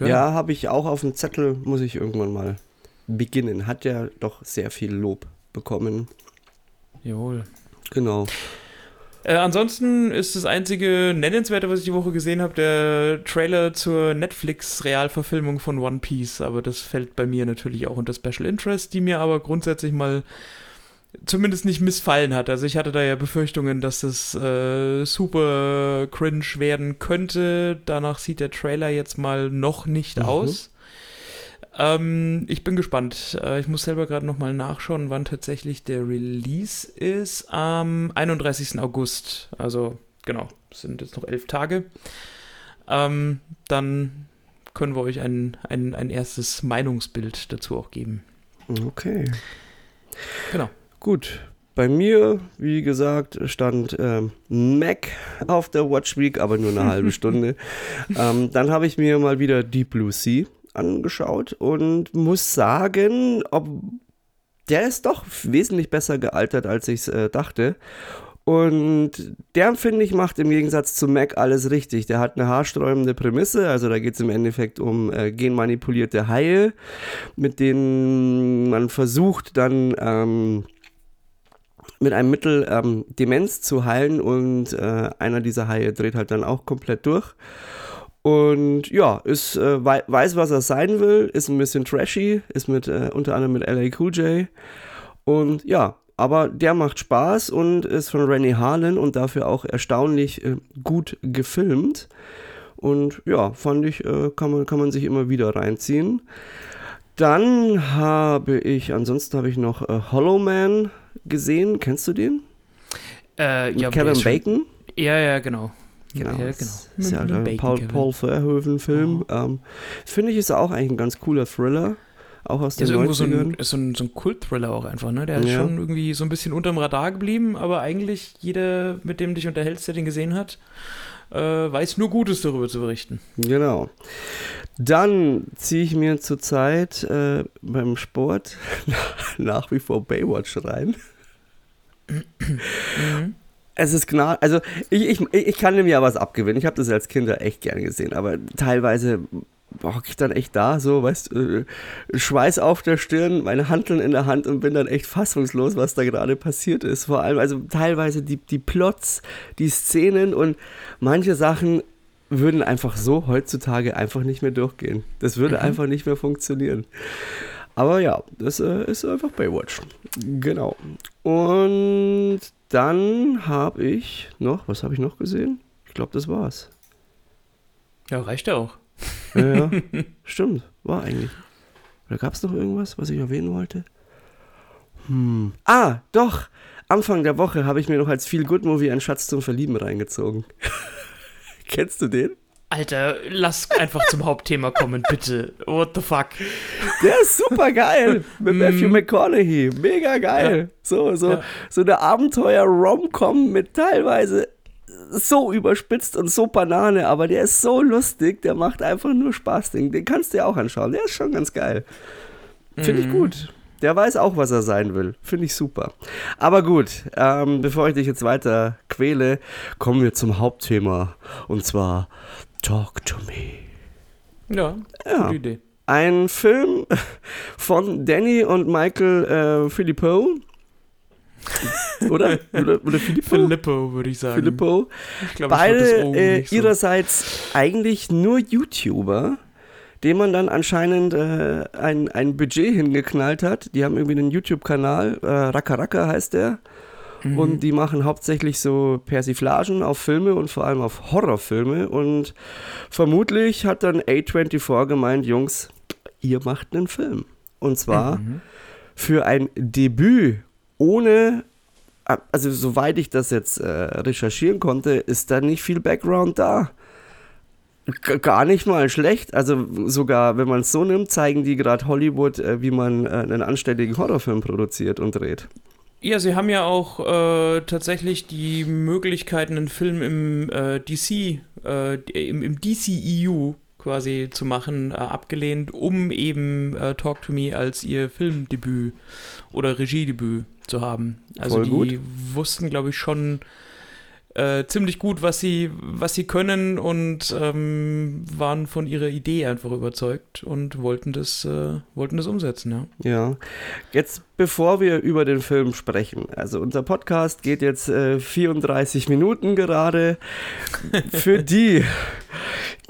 Genau. Ja, habe ich auch auf dem Zettel, muss ich irgendwann mal beginnen. Hat ja doch sehr viel Lob bekommen. Jawohl. Genau. Äh, ansonsten ist das einzige Nennenswerte, was ich die Woche gesehen habe, der Trailer zur Netflix-Realverfilmung von One Piece. Aber das fällt bei mir natürlich auch unter Special Interest, die mir aber grundsätzlich mal zumindest nicht missfallen hat. Also ich hatte da ja Befürchtungen, dass das äh, super cringe werden könnte. Danach sieht der Trailer jetzt mal noch nicht Mhm. aus. Ähm, ich bin gespannt. Äh, ich muss selber gerade noch mal nachschauen, wann tatsächlich der Release ist. Am 31. August. Also genau, es sind jetzt noch elf Tage. Ähm, dann können wir euch ein, ein, ein erstes Meinungsbild dazu auch geben. Okay. Genau. Gut. Bei mir, wie gesagt, stand ähm, Mac auf der Watch Week, aber nur eine halbe *laughs* Stunde. Ähm, dann habe ich mir mal wieder Deep Blue Sea angeschaut und muss sagen, ob der ist doch wesentlich besser gealtert, als ich es äh, dachte. Und der, finde ich, macht im Gegensatz zu Mac alles richtig. Der hat eine haarsträubende Prämisse, also da geht es im Endeffekt um äh, genmanipulierte Haie, mit denen man versucht dann ähm, mit einem Mittel ähm, Demenz zu heilen und äh, einer dieser Haie dreht halt dann auch komplett durch. Und ja, ist, äh, wei weiß, was er sein will, ist ein bisschen trashy, ist mit äh, unter anderem mit LA Cool J. Und ja, aber der macht Spaß und ist von Rennie Harlan und dafür auch erstaunlich äh, gut gefilmt. Und ja, fand ich, äh, kann, man, kann man sich immer wieder reinziehen. Dann habe ich, ansonsten habe ich noch äh, Hollow Man gesehen. Kennst du den? Äh, Mit ja, Kevin Bacon? Ja, ja, genau. Genau. Ja, genau. Das ist ja ein Paul, Bacon, Paul Verhoeven-Film. Ähm, Finde ich, ist auch eigentlich ein ganz cooler Thriller. Auch aus Der den ist irgendwo so 90ern. ein, ist so ein, so ein Kult-Thriller auch einfach, ne? Der ist Ja. schon irgendwie so ein bisschen unterm Radar geblieben, aber eigentlich jeder, mit dem du dich unterhältst, der den gesehen hat, äh, weiß nur Gutes darüber zu berichten. Genau. Dann ziehe ich mir zurzeit äh, beim Sport *laughs* nach wie vor Baywatch rein. Mhm. Es ist genau, also ich, ich, ich kann dem ja was abgewinnen. Ich habe das als Kind ja echt gern gesehen, aber teilweise hocke ich dann echt da, so, weißt äh, Schweiß auf der Stirn, meine Hanteln in der Hand und bin dann echt fassungslos, was da gerade passiert ist. Vor allem, also teilweise die, die Plots, die Szenen und manche Sachen würden einfach so heutzutage einfach nicht mehr durchgehen. Das würde Mhm. einfach nicht mehr funktionieren. Aber ja, das äh, ist einfach Baywatch. Genau. Und dann habe ich noch, was habe ich noch gesehen? Ich glaube, das war's. Ja, reicht ja auch. Ja, ja. *laughs* stimmt, war eigentlich. Oder gab es noch irgendwas, was ich erwähnen wollte? Hm. Ah, doch. Anfang der Woche habe ich mir noch als Feel Good Movie einen Schatz zum Verlieben reingezogen. Kennst du den? Alter, lass einfach zum Hauptthema kommen, bitte. What the fuck? Der ist super geil. Mit Matthew Mhm. McConaughey. Mega geil. So, so, Ja. so eine Abenteuer-Rom-Com mit teilweise so überspitzt und so Banane, aber der ist so lustig, der macht einfach nur Spaß. Den, den kannst du dir auch anschauen. Der ist schon ganz geil. Finde ich Mhm. gut. Der weiß auch, was er sein will. Finde ich super. Aber gut, ähm, bevor ich dich jetzt weiter quäle, kommen wir zum Hauptthema. Und zwar Talk to Me. Ja, Ja. gute Idee. Ein Film von Danny und Michael äh, Filippo. oder? Oder, oder Filippo? Filippo, würde ich sagen. Filippo. Ich ich das Beide O äh, so. ihrerseits eigentlich nur YouTuber, dem man dann anscheinend äh, ein, ein Budget hingeknallt hat. Die haben irgendwie einen YouTube-Kanal, äh, Raka Raka heißt der. Mhm. Und die machen hauptsächlich so Persiflagen auf Filme und vor allem auf Horrorfilme. Und vermutlich hat dann A24 gemeint, Jungs, ihr macht einen Film. Und zwar Mhm. für ein Debüt ohne, also soweit ich das jetzt äh, recherchieren konnte, ist da nicht viel Background da. Gar nicht mal schlecht. Also sogar, wenn man es so nimmt, zeigen die gerade Hollywood, äh, wie man äh, einen anständigen Horrorfilm produziert und dreht. Ja, sie haben ja auch äh, tatsächlich die Möglichkeit, einen Film im äh, DC, äh, im, im DCEU quasi zu machen, äh, abgelehnt, um eben Talk to Me als ihr Filmdebüt oder Regiedebüt zu haben. Also Voll die gut. wussten, glaube ich, schon äh, ziemlich gut, was sie, was sie können und ähm, waren von ihrer Idee einfach überzeugt und wollten das, äh, wollten das umsetzen, ja. Ja. Jetzt, bevor wir über den Film sprechen, also unser Podcast geht jetzt äh, 34 Minuten gerade. Für *laughs* die,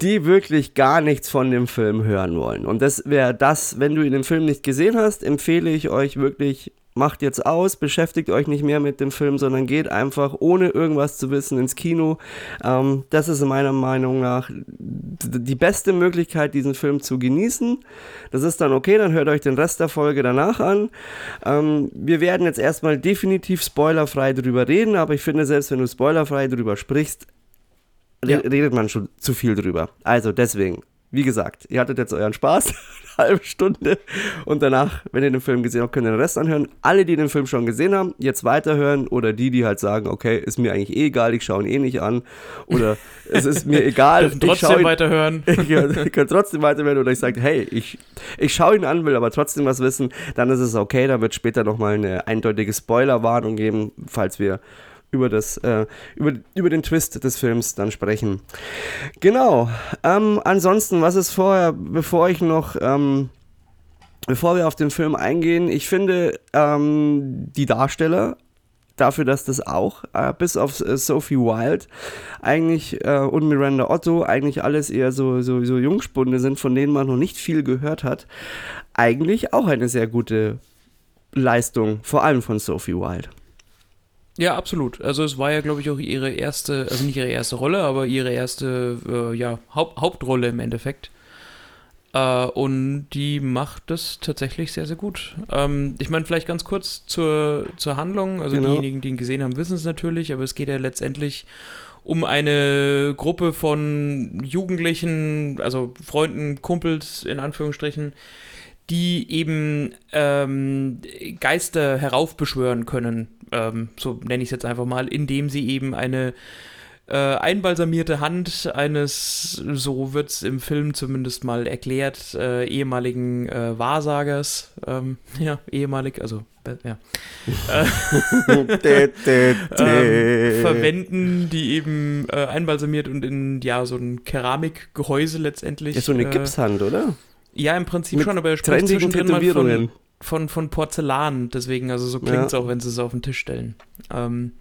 die wirklich gar nichts von dem Film hören wollen. Und das wäre das, wenn du den Film nicht gesehen hast, empfehle ich euch wirklich macht jetzt aus, beschäftigt euch nicht mehr mit dem Film, sondern geht einfach ohne irgendwas zu wissen ins Kino. Ähm, das ist meiner Meinung nach die beste Möglichkeit, diesen Film zu genießen. Das ist dann okay, dann hört euch den Rest der Folge danach an. Ähm, wir werden jetzt erstmal definitiv spoilerfrei drüber reden, aber ich finde, selbst wenn du spoilerfrei drüber sprichst, ja. redet man schon zu viel drüber. Also deswegen, wie gesagt, ihr hattet jetzt euren Spaß, *laughs* eine halbe Stunde und danach, wenn ihr den Film gesehen habt, könnt ihr den Rest anhören. Alle, die den Film schon gesehen haben, jetzt weiterhören oder die, die halt sagen, okay, ist mir eigentlich eh egal, ich schaue ihn eh nicht an oder *laughs* es ist mir egal. Trotzdem ihn, weiterhören. *laughs* ich kann trotzdem weiterhören oder ich sage, hey, ich, ich schaue ihn an, will aber trotzdem was wissen, dann ist es okay, dann wird später nochmal eine eindeutige Spoilerwarnung geben, falls wir über, das, äh, über, über den Twist des Films dann sprechen. Genau. Ähm, ansonsten, was ist vorher, bevor ich noch, ähm, bevor wir auf den Film eingehen, ich finde ähm, die Darsteller dafür, dass das auch, äh, bis auf äh, Sophie Wilde eigentlich äh, und Miranda Otto eigentlich alles eher so, so, so Jungspunde sind, von denen man noch nicht viel gehört hat, eigentlich auch eine sehr gute Leistung, vor allem von Sophie Wilde. Ja, absolut. Also es war ja, glaube ich, auch ihre erste, also nicht ihre erste Rolle, aber ihre erste äh, ja, Haupt Hauptrolle im Endeffekt. Äh, und die macht das tatsächlich sehr, sehr gut. Ähm, ich meine, vielleicht ganz kurz zur, zur Handlung. Also genau. diejenigen, die ihn gesehen haben, wissen es natürlich, aber es geht ja letztendlich um eine Gruppe von Jugendlichen, also Freunden, Kumpels in Anführungsstrichen, die eben ähm, Geister heraufbeschwören können ähm, so nenne ich es jetzt einfach mal, indem sie eben eine äh, einbalsamierte Hand eines, so wird es im Film zumindest mal erklärt, äh, ehemaligen äh, Wahrsagers, ähm, *laughs* ja, ehemalig, also *laughs* äh, ja, ähm, verwenden, die eben äh, einbalsamiert und in ja so ein Keramikgehäuse letztendlich. Ist so eine äh, Gipshand, oder? Ja, im Prinzip Mit schon, aber er spricht zwischendrin mal von, von, von Porzellan, deswegen, also so klingt es ja. auch, wenn sie es auf den Tisch stellen. Ähm,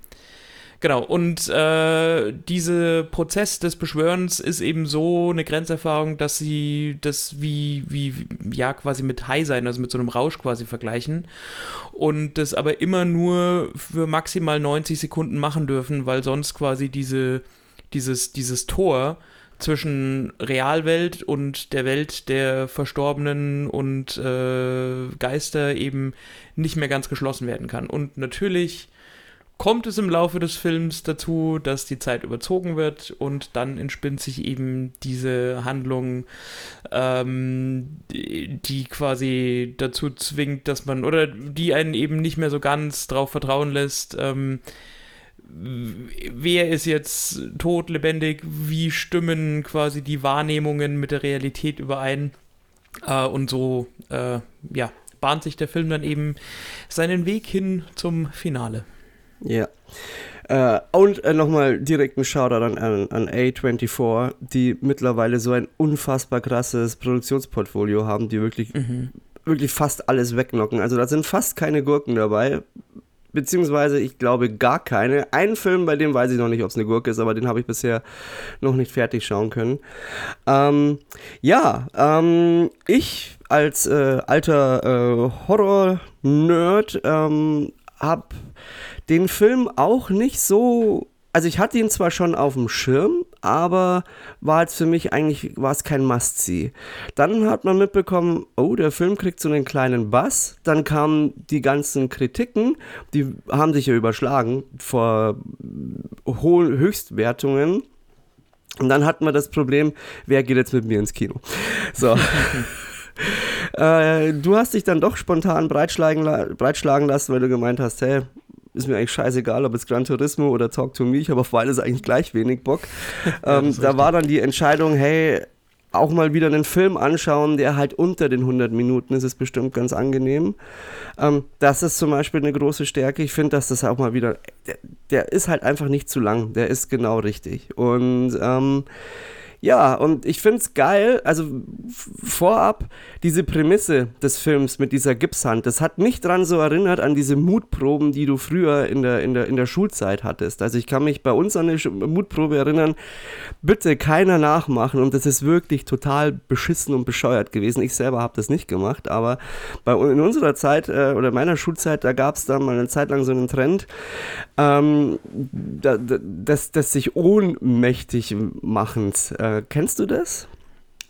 genau, und äh, dieser Prozess des Beschwörens ist eben so eine Grenzerfahrung, dass sie das wie, wie, ja, quasi mit High sein, also mit so einem Rausch quasi vergleichen und das aber immer nur für maximal 90 Sekunden machen dürfen, weil sonst quasi diese, dieses, dieses Tor zwischen Realwelt und der Welt der Verstorbenen und äh, Geister eben nicht mehr ganz geschlossen werden kann. Und natürlich kommt es im Laufe des Films dazu, dass die Zeit überzogen wird und dann entspinnt sich eben diese Handlung, ähm, die quasi dazu zwingt, dass man, oder die einen eben nicht mehr so ganz drauf vertrauen lässt, ähm, wer ist jetzt tot, lebendig, wie stimmen quasi die Wahrnehmungen mit der Realität überein. Äh, und so, äh, ja, bahnt sich der Film dann eben seinen Weg hin zum Finale. Ja. Uh, und uh, nochmal direkt ein Shoutout an, an, an, A24, die mittlerweile so ein unfassbar krasses Produktionsportfolio haben, die wirklich, mhm. wirklich fast alles wegnocken. Also da sind fast keine Gurken dabei, beziehungsweise ich glaube gar keine. Einen Film, bei dem weiß ich noch nicht, ob es eine Gurke ist, aber den habe ich bisher noch nicht fertig schauen können. Ähm, ja, ähm, ich als äh, alter äh, Horror-Nerd ähm, habe den Film auch nicht so also ich hatte ihn zwar schon auf dem Schirm, aber war jetzt für mich eigentlich, war es kein Must-See. Dann hat man mitbekommen, oh, der Film kriegt so einen kleinen Bass. Dann kamen die ganzen Kritiken, die haben sich ja überschlagen vor hohen Höchstwertungen. Und dann hatten wir das Problem, wer geht jetzt mit mir ins Kino? So. *laughs* äh, du hast dich dann doch spontan breitschlagen, breitschlagen lassen, weil du gemeint hast, hey, ist mir eigentlich scheißegal, ob es Gran Turismo oder Talk to Me, ich habe auf beides eigentlich gleich wenig Bock. ja, ähm, da war dann die Entscheidung, hey, auch mal wieder einen Film anschauen, der halt unter den 100 Minuten ist, ist bestimmt ganz angenehm. Ähm, das ist zum Beispiel eine große Stärke. Ich finde, dass das auch mal wieder, der, der, ist halt einfach nicht zu lang, der ist genau richtig. Und ähm, Ja, und ich finde es geil, also vorab diese Prämisse des Films mit dieser Gipshand, das hat mich dran so erinnert an diese Mutproben, die du früher in der, in der, in der Schulzeit hattest. Also ich kann mich bei uns an eine Mutprobe erinnern, bitte keiner nachmachen und das ist wirklich total beschissen und bescheuert gewesen. Ich selber habe das nicht gemacht, aber bei, in unserer Zeit äh, oder meiner Schulzeit, da gab es da mal eine Zeit lang so einen Trend, ähm, da, da, das, das sich ohnmächtig machend. Äh, äh, kennst du das?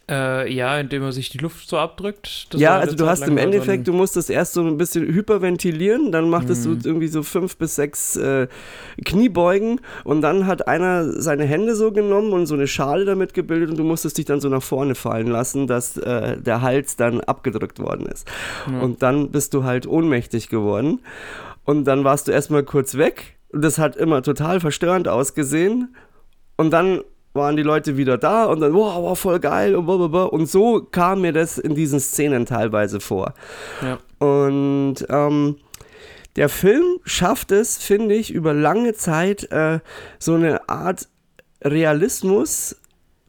Äh, ja, indem er sich die Luft so abdrückt. Ja, also du hast im Endeffekt, so du musst das erst so ein bisschen hyperventilieren, dann machtest mhm. du irgendwie so fünf bis sechs äh, Kniebeugen und dann hat einer seine Hände so genommen und so eine Schale damit gebildet und du musstest dich dann so nach vorne fallen lassen, dass äh, der Hals dann abgedrückt worden ist. Mhm. Und dann bist du halt ohnmächtig geworden und dann warst du erstmal kurz weg und das hat immer total verstörend ausgesehen und dann waren die Leute wieder da und dann, wow, wow voll geil und blablabla. Und so kam mir das in diesen Szenen teilweise vor. Ja. Und ähm, der Film schafft es, finde ich, über lange Zeit äh, so eine Art Realismus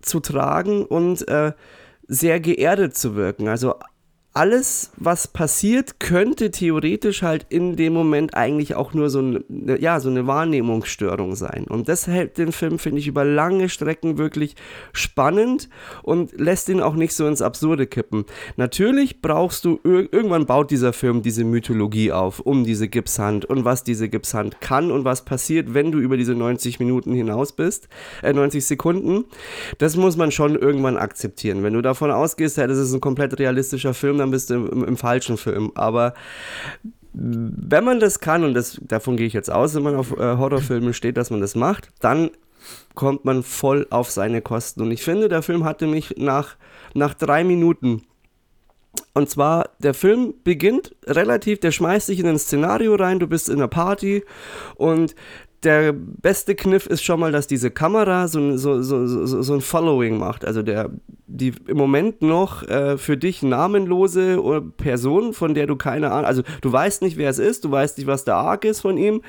zu tragen und äh, sehr geerdet zu wirken. Also alles, was passiert, könnte theoretisch halt in dem Moment eigentlich auch nur so eine, ja, so eine Wahrnehmungsstörung sein. Und das hält den Film, finde ich, über lange Strecken wirklich spannend und lässt ihn auch nicht so ins Absurde kippen. Natürlich brauchst du, irgendwann baut dieser Film diese Mythologie auf, um diese Gipshand und was diese Gipshand kann und was passiert, wenn du über diese 90 Minuten hinaus bist, äh, 90 Sekunden. Das muss man schon irgendwann akzeptieren. Wenn du davon ausgehst, ja, das ist ein komplett realistischer Film, dann bist du im, im falschen Film. Aber wenn man das kann, und das, davon gehe ich jetzt aus, wenn man auf äh, Horrorfilme steht, dass man das macht, dann kommt man voll auf seine Kosten. Und ich finde, der Film hatte mich nach, nach drei Minuten. Und zwar, der Film beginnt relativ, der schmeißt sich in ein Szenario rein, du bist in einer Party und der beste Kniff ist schon mal, dass diese Kamera so, so, so, so, so ein Following macht. Also der, die im Moment noch äh, für dich namenlose Person, von der du keine Ahnung, also du weißt nicht, wer es ist, du weißt nicht, was der Arc ist von ihm,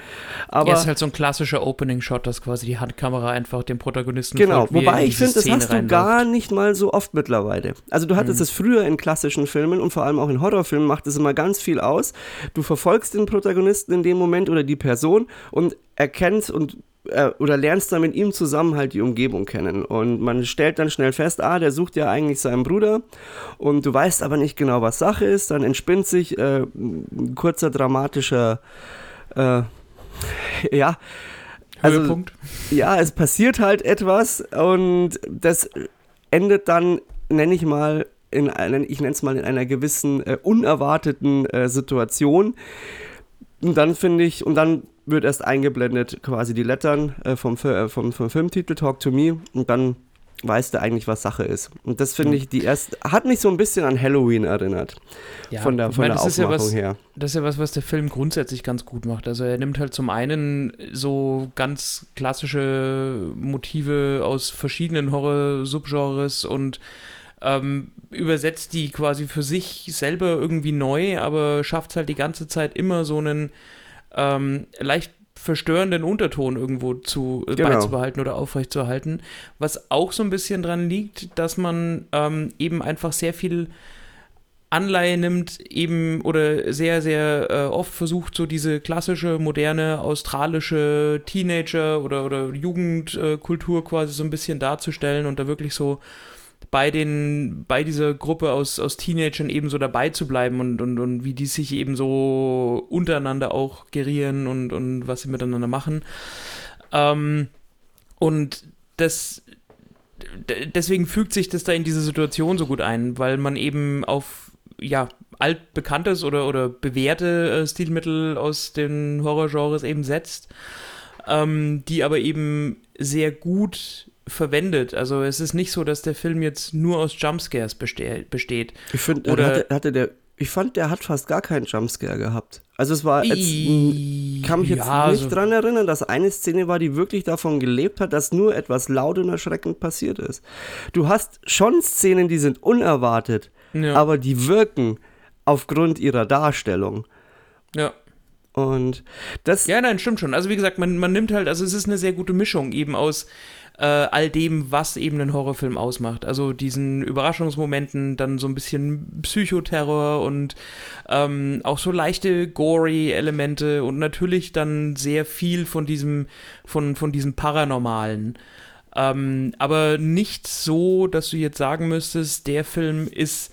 aber... Ja, ist halt so ein klassischer Opening-Shot, dass quasi die Handkamera einfach dem Protagonisten Genau, folgt, wobei ich finde, das hast du gar nicht mal so oft mittlerweile. Also du hattest mhm. es früher in klassischen Filmen und vor allem auch in Horrorfilmen macht es immer ganz viel aus. Du verfolgst den Protagonisten in dem Moment oder die Person und erkennst und äh, oder lernst dann mit ihm zusammen halt die Umgebung kennen. Und man stellt dann schnell fest, ah, der sucht ja eigentlich seinen Bruder und du weißt aber nicht genau, was Sache ist. Dann entspinnt sich äh, ein kurzer dramatischer, äh, *laughs* ja, also, Höhepunkt. Ja, es passiert halt etwas und das endet dann, nenne ich mal, in einer, ich nenne es mal in einer gewissen äh, unerwarteten äh, Situation. Und dann finde ich, und dann wird erst eingeblendet quasi die Lettern äh, vom, äh, vom, vom Filmtitel Talk to Me und dann weißt du eigentlich, was Sache ist. Und das finde ich, die erst hat mich so ein bisschen an Halloween erinnert. Ja, von der, von meine, der Aufmachung ja was, her. Das ist ja was, was der Film grundsätzlich ganz gut macht. Also er nimmt halt zum einen so ganz klassische Motive aus verschiedenen Horror-Subgenres und ähm, übersetzt die quasi für sich selber irgendwie neu, aber schafft es halt die ganze Zeit immer so einen ähm, leicht verstörenden Unterton irgendwo zu äh, genau. beizubehalten oder aufrechtzuerhalten. Was auch so ein bisschen dran liegt, dass man ähm, eben einfach sehr viel Anleihe nimmt, eben oder sehr, sehr äh, oft versucht, so diese klassische, moderne, australische Teenager- oder, oder Jugendkultur äh, quasi so ein bisschen darzustellen und da wirklich so bei den, bei dieser Gruppe aus, aus Teenagern eben so dabei zu bleiben und, und, und wie die sich eben so untereinander auch gerieren und, und was sie miteinander machen. Ähm, und das deswegen fügt sich das da in diese Situation so gut ein, weil man eben auf ja, altbekanntes oder, oder bewährte äh, Stilmittel aus den Horrorgenres eben setzt, ähm, die aber eben sehr gut verwendet. Also es ist nicht so, dass der Film jetzt nur aus Jumpscares beste besteht. Ich finde, hatte, hatte der, ich fand, der hat fast gar keinen Jumpscare gehabt. Also es war jetzt, kann mich jetzt ja, nicht so dran erinnern, dass eine Szene war, die wirklich davon gelebt hat, dass nur etwas laut und erschreckend passiert ist. Du hast schon Szenen, die sind unerwartet, ja. aber die wirken aufgrund ihrer Darstellung. Ja. Und das. Ja, nein, stimmt schon. Also wie gesagt, man, man nimmt halt, also es ist eine sehr gute Mischung eben aus äh, all dem, was eben einen Horrorfilm ausmacht. Also diesen Überraschungsmomenten, dann so ein bisschen Psychoterror und ähm, auch so leichte gory-Elemente und natürlich dann sehr viel von diesem, von, von diesem Paranormalen. Ähm, aber nicht so, dass du jetzt sagen müsstest, der Film ist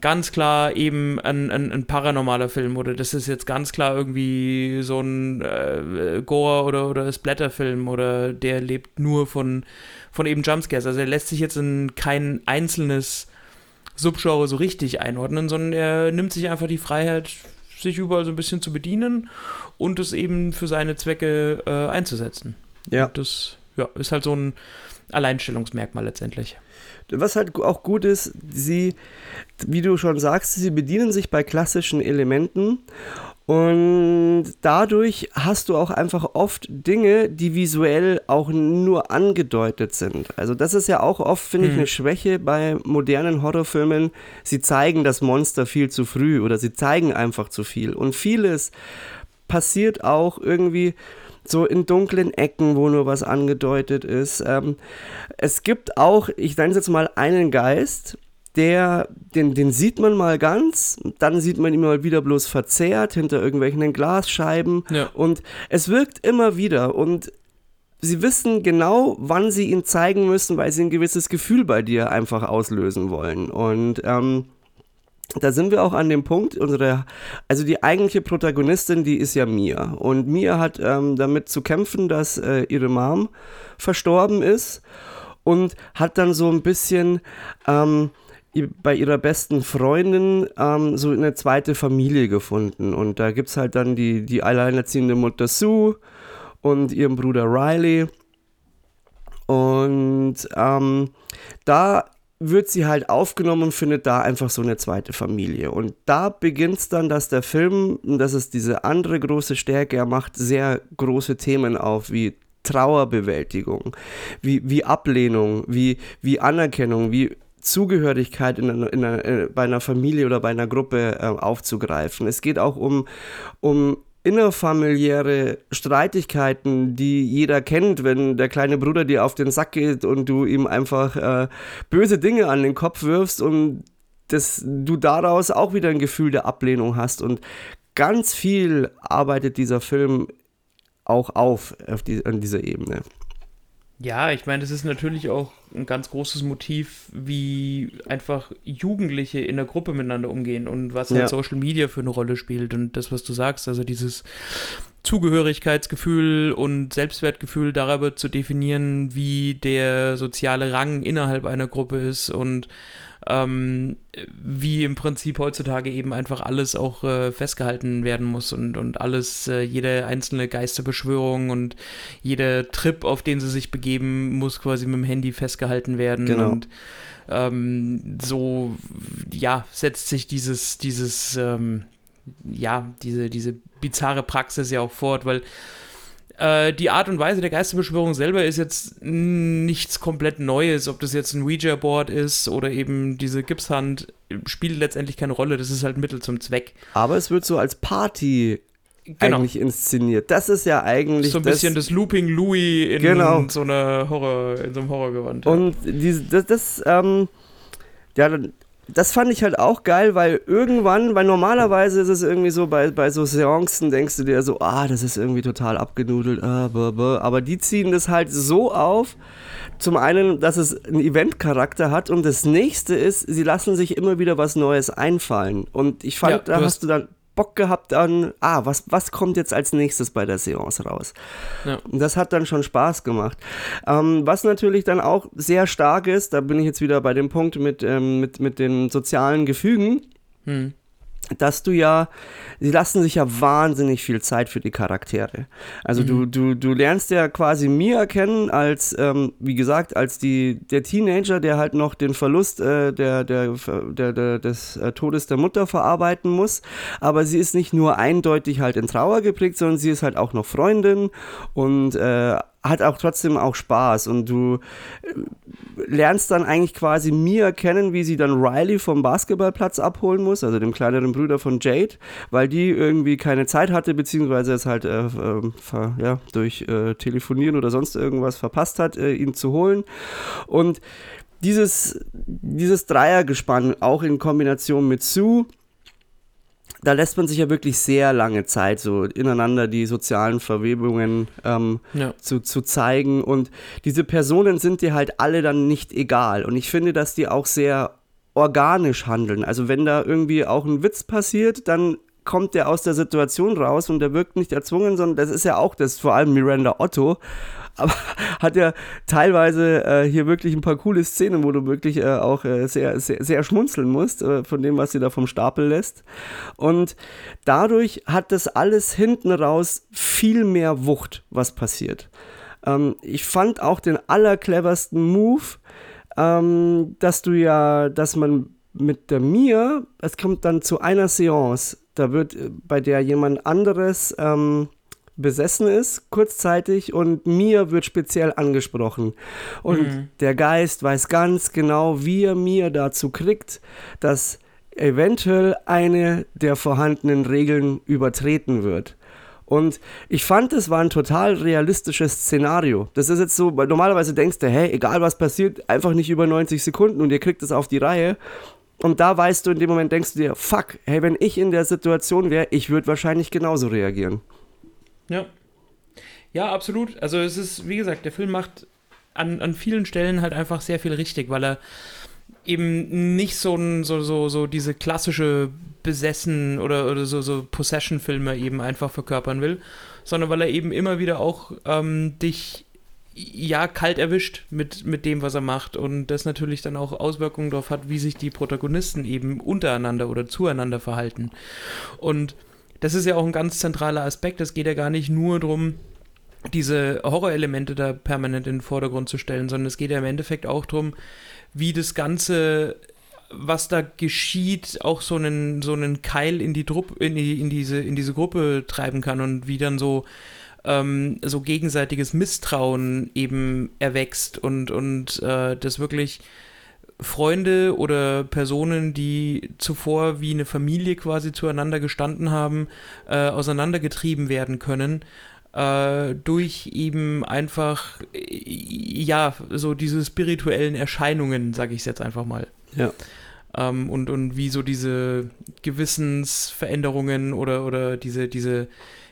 ganz klar eben ein, ein, ein, paranormaler Film oder das ist jetzt ganz klar irgendwie so ein äh, Gore- oder, oder Splatter-Film oder der lebt nur von, von eben Jumpscares. Also er lässt sich jetzt in kein einzelnes Subgenre so richtig einordnen, sondern er nimmt sich einfach die Freiheit, sich überall so ein bisschen zu bedienen und es eben für seine Zwecke äh, einzusetzen. Ja. Und das ja, ist halt so ein Alleinstellungsmerkmal letztendlich was halt auch gut ist, sie, wie du schon sagst, sie bedienen sich bei klassischen Elementen und dadurch hast du auch einfach oft Dinge, die visuell auch nur angedeutet sind. Also das ist ja auch oft, finde ich, eine mhm. Schwäche bei modernen Horrorfilmen. Sie zeigen das Monster viel zu früh oder sie zeigen einfach zu viel. Und vieles passiert auch irgendwie so in dunklen Ecken, wo nur was angedeutet ist. Ähm, es gibt auch, ich nenne es jetzt mal einen Geist, der, den, den sieht man mal ganz, dann sieht man ihn mal wieder bloß verzerrt hinter irgendwelchen Glasscheiben ja. und es wirkt immer wieder und sie wissen genau, wann sie ihn zeigen müssen, weil sie ein gewisses Gefühl bei dir einfach auslösen wollen und ähm, da sind wir auch an dem Punkt, unsere, also die eigentliche Protagonistin, die ist ja Mia. Und Mia hat ähm, damit zu kämpfen, dass äh, ihre Mom verstorben ist und hat dann so ein bisschen ähm, bei ihrer besten Freundin ähm, so eine zweite Familie gefunden. Und da gibt es halt dann die, die alleinerziehende Mutter Sue und ihren Bruder Riley. Und ähm, da wird sie halt aufgenommen und findet da einfach so eine zweite Familie. Und da beginnt es dann, dass der Film, das ist diese andere große Stärke, er macht sehr große Themen auf, wie Trauerbewältigung, wie, wie Ablehnung, wie, wie Anerkennung, wie Zugehörigkeit in einer, in einer, äh, bei einer Familie oder bei einer Gruppe äh, aufzugreifen. Es geht auch um, um innerfamiliäre Streitigkeiten, die jeder kennt, wenn der kleine Bruder dir auf den Sack geht und du ihm einfach äh, böse Dinge an den Kopf wirfst und dass du daraus auch wieder ein Gefühl der Ablehnung hast. Und ganz viel arbeitet dieser Film auch auf, auf die, an dieser Ebene. Ja, ich meine, das ist natürlich auch ein ganz großes Motiv, wie einfach Jugendliche in der Gruppe miteinander umgehen und was halt ja. Social Media für eine Rolle spielt und das, was du sagst, also dieses Zugehörigkeitsgefühl und Selbstwertgefühl darüber zu definieren, wie der soziale Rang innerhalb einer Gruppe ist und ähm, wie im Prinzip heutzutage eben einfach alles auch äh, festgehalten werden muss und, und alles, äh, jede einzelne Geisterbeschwörung und jeder Trip, auf den sie sich begeben, muss quasi mit dem Handy festgehalten werden. Genau. Und ähm, so, ja, setzt sich dieses, dieses, ähm, ja, diese, diese bizarre Praxis ja auch fort, weil äh, die Art und Weise der Geisterbeschwörung selber ist jetzt nichts komplett Neues. Ob das jetzt ein Ouija-Board ist oder eben diese Gipshand, spielt letztendlich keine Rolle. Das ist halt Mittel zum Zweck. Aber es wird so als Party genau. eigentlich inszeniert. Das ist ja eigentlich. So ein bisschen das Looping Louis in genau. so einer Horror, in so einem Horrorgewand. Ja. Und diese, das, das ähm, ja, das fand ich halt auch geil, weil irgendwann, weil normalerweise ist es irgendwie so, bei, bei so Seancen denkst du dir so, ah, das ist irgendwie total abgenudelt, ah, blah, blah. aber die ziehen das halt so auf, zum einen, dass es einen Eventcharakter hat und das nächste ist, sie lassen sich immer wieder was Neues einfallen und ich fand, ja, da hast du dann Bock gehabt an, ah, was, was kommt jetzt als nächstes bei der Seance raus? Ja. Und das hat dann schon Spaß gemacht. Ähm, was natürlich dann auch sehr stark ist, da bin ich jetzt wieder bei dem Punkt mit, ähm, mit, mit den sozialen Gefügen. Hm dass du ja, sie lassen sich ja wahnsinnig viel Zeit für die Charaktere. Also mhm. du, du, du lernst ja quasi Mia kennen als, ähm, wie gesagt, als die, der Teenager, der halt noch den Verlust äh, der, der, der, der, des äh, Todes der Mutter verarbeiten muss. Aber sie ist nicht nur eindeutig halt in Trauer geprägt, sondern sie ist halt auch noch Freundin und äh, hat auch trotzdem auch Spaß und du äh, lernst dann eigentlich quasi Mia kennen, wie sie dann Riley vom Basketballplatz abholen muss, also dem kleineren Bruder von Jade, weil die irgendwie keine Zeit hatte, beziehungsweise es halt äh, äh, ver, ja, durch äh, Telefonieren oder sonst irgendwas verpasst hat, äh, ihn zu holen. Und dieses, dieses Dreiergespann, auch in Kombination mit Sue, da lässt man sich ja wirklich sehr lange Zeit, so ineinander die sozialen Verwebungen ähm, ja. zu, zu zeigen. Und diese Personen sind dir halt alle dann nicht egal. Und ich finde, dass die auch sehr organisch handeln. Also wenn da irgendwie auch ein Witz passiert, dann kommt der aus der Situation raus und der wirkt nicht erzwungen, sondern das ist ja auch das, vor allem Miranda Otto, aber *laughs* hat ja teilweise äh, hier wirklich ein paar coole Szenen, wo du wirklich äh, auch äh, sehr, sehr, sehr schmunzeln musst äh, von dem, was sie da vom Stapel lässt. Und dadurch hat das alles hinten raus viel mehr Wucht, was passiert. Ähm, ich fand auch den allercleversten Move, ähm, dass du ja, dass man mit der Mia, es kommt dann zu einer Seance, da wird äh, bei der jemand anderes ähm, besessen ist, kurzzeitig, und Mia wird speziell angesprochen. Und mhm. der Geist weiß ganz genau, wie er Mia dazu kriegt, dass eventuell eine der vorhandenen Regeln übertreten wird. Und ich fand, es war ein total realistisches Szenario. Das ist jetzt so, weil normalerweise denkst du, hey, egal was passiert, einfach nicht über 90 Sekunden und ihr kriegt es auf die Reihe. Und da weißt du, in dem Moment denkst du dir, fuck, hey, wenn ich in der Situation wäre, ich würde wahrscheinlich genauso reagieren. Ja. Ja, absolut. Also es ist, wie gesagt, der Film macht an, an vielen Stellen halt einfach sehr viel richtig, weil er eben nicht so, ein, so, so, so diese klassische Besessen oder, oder so, so Possession-Filme eben einfach verkörpern will, sondern weil er eben immer wieder auch ähm, dich ja kalt erwischt mit, mit dem, was er macht und das natürlich dann auch Auswirkungen darauf hat, wie sich die Protagonisten eben untereinander oder zueinander verhalten. Und das ist ja auch ein ganz zentraler Aspekt. Es geht ja gar nicht nur darum, diese Horrorelemente da permanent in den Vordergrund zu stellen, sondern es geht ja im Endeffekt auch darum, wie das Ganze, was da geschieht, auch so einen, so einen Keil in die, Drupp, in, die, in, diese, in diese Gruppe treiben kann und wie dann so, ähm, so gegenseitiges Misstrauen eben erwächst und, und äh, das wirklich Freunde oder Personen, die zuvor wie eine Familie quasi zueinander gestanden haben, äh, auseinandergetrieben werden können äh, durch eben einfach, ja, so diese spirituellen Erscheinungen, sage ich es jetzt einfach mal. Ja. Ähm, und, und wie so diese Gewissensveränderungen oder, oder diese, diese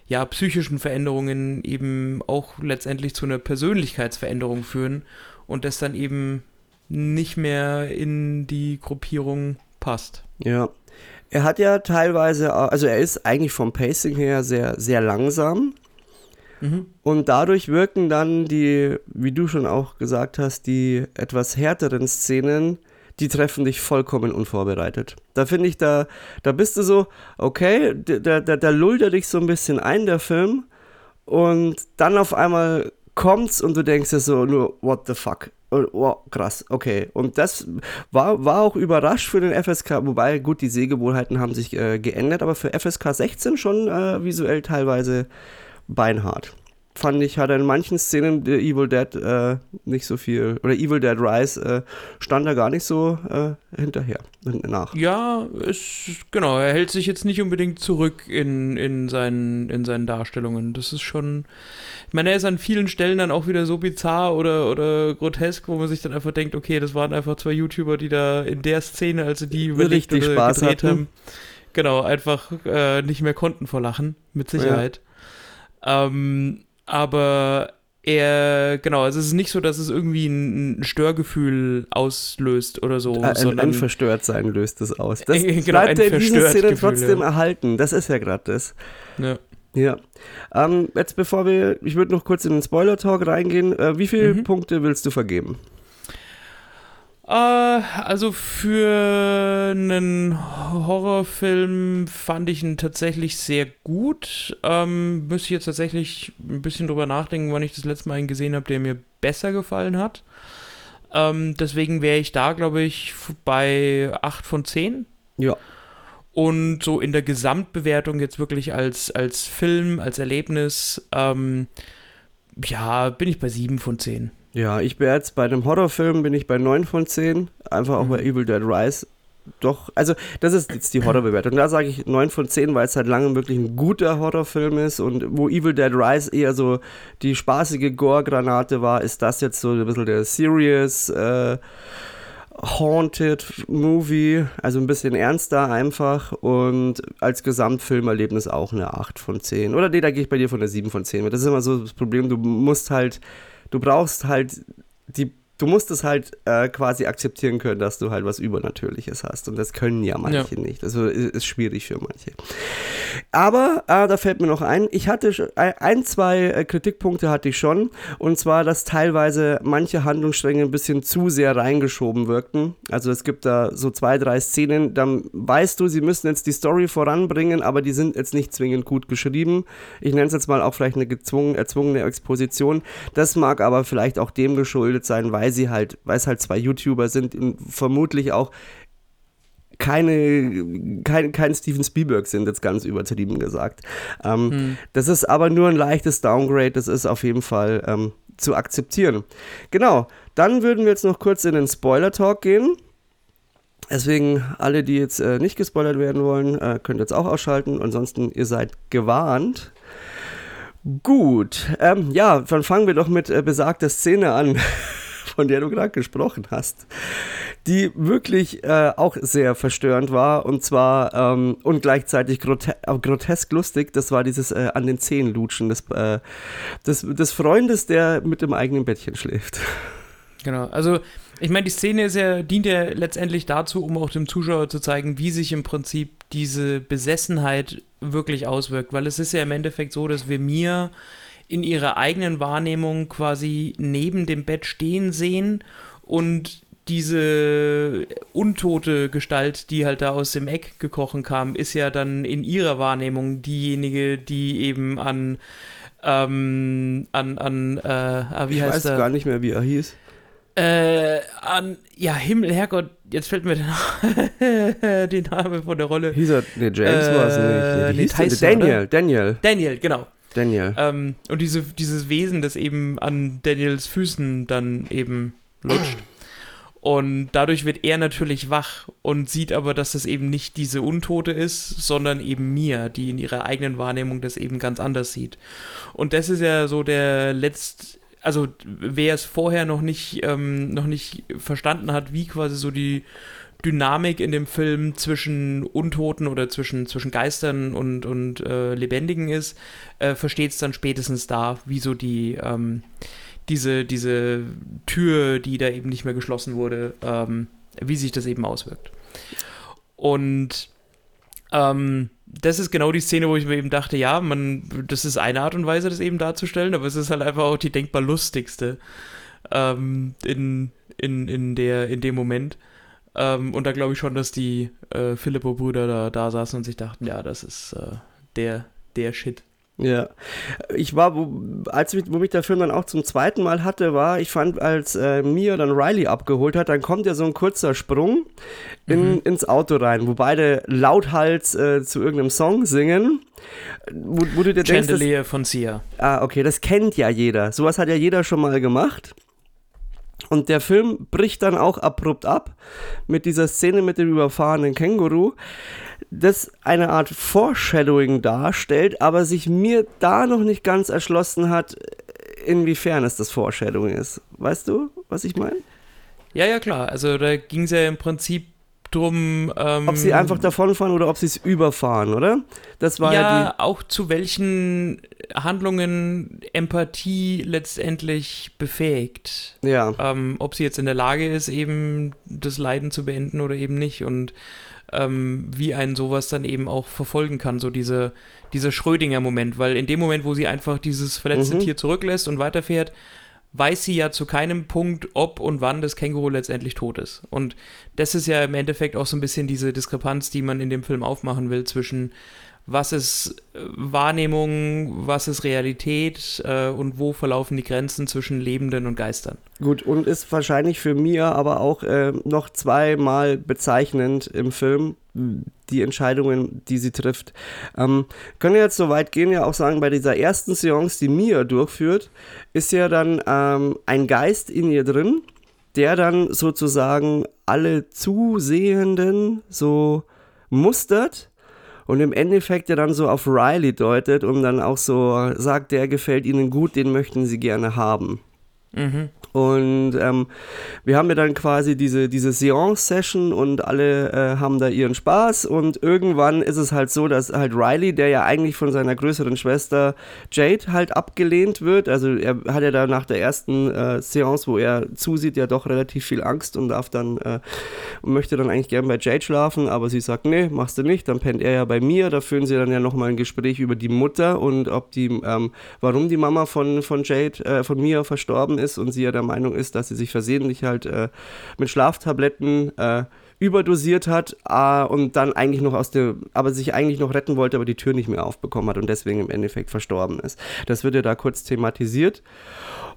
ja, psychischen Veränderungen eben auch letztendlich zu einer Persönlichkeitsveränderung führen und das dann eben nicht mehr in die Gruppierung passt. Ja. Er hat ja teilweise, also er ist eigentlich vom Pacing her sehr, sehr langsam. Mhm. Und dadurch wirken dann die, wie du schon auch gesagt hast, die etwas härteren Szenen, die treffen dich vollkommen unvorbereitet. Da finde ich, da, da bist du so, okay, da, da, da lullt er dich so ein bisschen ein, der Film. Und dann auf einmal kommt's und du denkst dir so nur, what the fuck? Oh, krass, okay. Und das war, war auch überrascht für den FSK, wobei, gut, die Sehgewohnheiten haben sich äh, geändert, aber für FSK 16 schon äh, visuell teilweise beinhart fand ich, hat er in manchen Szenen der Evil Dead äh, nicht so viel, oder Evil Dead Rise äh, stand da gar nicht so äh, hinterher, nach. Ja, ist, genau, er hält sich jetzt nicht unbedingt zurück in, in, seinen, in seinen Darstellungen. Das ist schon, ich meine, er ist an vielen Stellen dann auch wieder so bizarr oder, oder grotesk, wo man sich dann einfach denkt, okay, das waren einfach zwei YouTuber, die da in der Szene, also die überlegt Richtig oder Spaß gedreht hatten. haben, genau, einfach äh, nicht mehr konnten vor Lachen, mit Sicherheit. Ja. Ähm, aber er, genau, also es ist nicht so, dass es irgendwie ein, Störgefühl auslöst oder so. Ein, sondern, ein Verstörtsein löst es aus. Das äh, genau, bleibt in dieser Szene trotzdem ja. erhalten. Das ist ja gerade das. Ja. Ja. Ähm, jetzt bevor wir, ich würde noch kurz in den Spoiler-Talk reingehen. Äh, wie viele mhm. Punkte willst du vergeben? Äh, also für einen Horrorfilm fand ich ihn tatsächlich sehr gut. Ähm, müsste ich jetzt tatsächlich ein bisschen drüber nachdenken, wann ich das letzte Mal einen gesehen habe, der mir besser gefallen hat. Ähm, deswegen wäre ich da, glaube ich, bei 8 von 10. Ja. Und so in der Gesamtbewertung jetzt wirklich als, als Film, als Erlebnis, ähm, Ja, bin ich bei 7 von 10. Ja, ich bin jetzt bei einem Horrorfilm, bin ich bei 9 von 10. Einfach auch bei Evil Dead Rise. Doch, also das ist jetzt die Horrorbewertung. Da sage ich 9 von 10, weil es seit langem wirklich ein guter Horrorfilm ist. Und wo Evil Dead Rise eher so die spaßige Gore-Granate war, ist das jetzt so ein bisschen der serious, äh, Haunted Movie, also ein bisschen ernster einfach und als Gesamtfilmerlebnis auch eine 8 von 10. Oder nee, da gehe ich bei dir von der 7 von 10 Das ist immer so das Problem, du musst halt, du brauchst halt die du musst es halt äh, quasi akzeptieren können, dass du halt was Übernatürliches hast. Und das können ja manche ja. nicht. Also ist, ist schwierig für manche. Aber äh, da fällt mir noch ein, ich hatte ein, zwei äh, Kritikpunkte hatte ich schon. Und zwar, dass teilweise manche Handlungsstränge ein bisschen zu sehr reingeschoben wirkten. Also es gibt da so zwei, drei Szenen, dann weißt du, sie müssen jetzt die Story voranbringen, aber die sind jetzt nicht zwingend gut geschrieben. Ich nenne es jetzt mal auch vielleicht eine gezwungen, erzwungene Exposition. Das mag aber vielleicht auch dem geschuldet sein, weil weil sie halt, weil es halt zwei YouTuber sind und vermutlich auch keine, kein, kein Steven Spielberg sind, jetzt ganz übertrieben gesagt. Ähm, hm. Das ist aber nur ein leichtes Downgrade, das ist auf jeden Fall ähm, zu akzeptieren. Genau, dann würden wir jetzt noch kurz in den Spoiler-Talk gehen. Deswegen, alle, die jetzt äh, nicht gespoilert werden wollen, äh, könnt jetzt auch ausschalten. Ansonsten, ihr seid gewarnt. Gut, ähm, ja, dann fangen wir doch mit äh, besagter Szene an. *laughs* von der du gerade gesprochen hast, die wirklich äh, auch sehr verstörend war und zwar ähm, und gleichzeitig grote äh, grotesk lustig. Das war dieses äh, an den Zehen lutschen des, äh, des, des Freundes, der mit dem eigenen Bettchen schläft. Genau, also ich meine, die Szene ja, dient ja letztendlich dazu, um auch dem Zuschauer zu zeigen, wie sich im Prinzip diese Besessenheit wirklich auswirkt, weil es ist ja im Endeffekt so, dass wir mir in ihrer eigenen Wahrnehmung quasi neben dem Bett stehen sehen und diese untote Gestalt, die halt da aus dem Eck gekrochen kam, ist ja dann in ihrer Wahrnehmung diejenige, die eben an ähm, an an äh, ah, wie ich heißt weiß er? gar nicht mehr, wie er hieß. Äh, an, ja, Himmel, Herrgott, jetzt fällt mir der, *laughs* den Name von der Rolle. Hieß er, nee, James äh, war es nicht. Nee, nee, Tyson, Daniel, oder? Daniel. Daniel, genau. Daniel. Ähm, und diese, dieses Wesen, das eben an Daniels Füßen dann eben lutscht. Und dadurch wird er natürlich wach und sieht aber, dass das eben nicht diese Untote ist, sondern eben Mia, die in ihrer eigenen Wahrnehmung das eben ganz anders sieht. Und das ist ja so der letzt, also wer es vorher noch nicht, ähm, noch nicht verstanden hat, wie quasi so die Dynamik in dem Film zwischen Untoten oder zwischen, zwischen Geistern und, und äh, Lebendigen ist, äh, versteht es dann spätestens da, wie so die, ähm, diese, diese Tür, die da eben nicht mehr geschlossen wurde, ähm, wie sich das eben auswirkt. Und ähm, das ist genau die Szene, wo ich mir eben dachte, ja, man, das ist eine Art und Weise, das eben darzustellen, aber es ist halt einfach auch die denkbar lustigste ähm, in, in, in, der, in dem Moment. Ähm, und da glaube ich schon, dass die äh, Filippo-Brüder da, da saßen und sich dachten, ja, das ist äh, der, der Shit. Ja, ich war, als mich, wo mich der Film dann auch zum zweiten Mal hatte, war, ich fand, als äh, Mia dann Riley abgeholt hat, dann kommt ja so ein kurzer Sprung in, mhm. ins Auto rein, wo beide lauthals äh, zu irgendeinem Song singen. Wo, wo du dir Chandelier denkst, das, von Sia. Ah, okay, das kennt ja jeder. Sowas hat ja jeder schon mal gemacht. Und der Film bricht dann auch abrupt ab mit dieser Szene mit dem überfahrenen Känguru, das eine Art Foreshadowing darstellt, aber sich mir da noch nicht ganz erschlossen hat, inwiefern es das Foreshadowing ist. Weißt du, was ich meine? Ja, ja, klar. Also da ging es ja im Prinzip drum. Ähm, ob sie einfach davonfahren oder ob sie es überfahren, oder? Das war ja, ja auch zu welchen Handlungen Empathie letztendlich befähigt. Ja. Ähm, ob sie jetzt in der Lage ist, eben das Leiden zu beenden oder eben nicht und ähm, wie einen sowas dann eben auch verfolgen kann, so diese, dieser Schrödinger-Moment, weil in dem Moment, wo sie einfach dieses verletzte mhm. Tier zurücklässt und weiterfährt, weiß sie ja zu keinem Punkt, ob und wann das Känguru letztendlich tot ist. Und das ist ja im Endeffekt auch so ein bisschen diese Diskrepanz, die man in dem Film aufmachen will zwischen was ist äh, Wahrnehmung, was ist Realität äh, und wo verlaufen die Grenzen zwischen Lebenden und Geistern. Gut, und ist wahrscheinlich für Mia aber auch äh, noch zweimal bezeichnend im Film, die Entscheidungen, die sie trifft. Ähm, können wir jetzt so weit gehen, ja auch sagen, bei dieser ersten Seance, die Mia durchführt, ist ja dann ähm, ein Geist in ihr drin, der dann sozusagen alle Zusehenden so mustert und im Endeffekt ja dann so auf Riley deutet und dann auch so sagt, der gefällt ihnen gut, den möchten sie gerne haben. Mhm. Und ähm, wir haben ja dann quasi diese, diese Seance-Session und alle äh, haben da ihren Spaß. Und irgendwann ist es halt so, dass halt Riley, der ja eigentlich von seiner größeren Schwester Jade halt abgelehnt wird. Also er hat ja da nach der ersten äh, Seance, wo er zusieht, ja doch relativ viel Angst und darf dann äh, möchte dann eigentlich gern bei Jade schlafen, aber sie sagt, nee, machst du nicht. Dann pennt er ja bei mir. Da führen sie dann ja nochmal ein Gespräch über die Mutter und ob die, ähm, warum die Mama von, von Jade, äh, von mir verstorben ist und sie ja der Meinung ist, dass sie sich versehentlich halt äh, mit Schlaftabletten äh, überdosiert hat äh, und dann eigentlich noch aus der, aber sich eigentlich noch retten wollte, aber die Tür nicht mehr aufbekommen hat und deswegen im Endeffekt verstorben ist. Das wird ja da kurz thematisiert.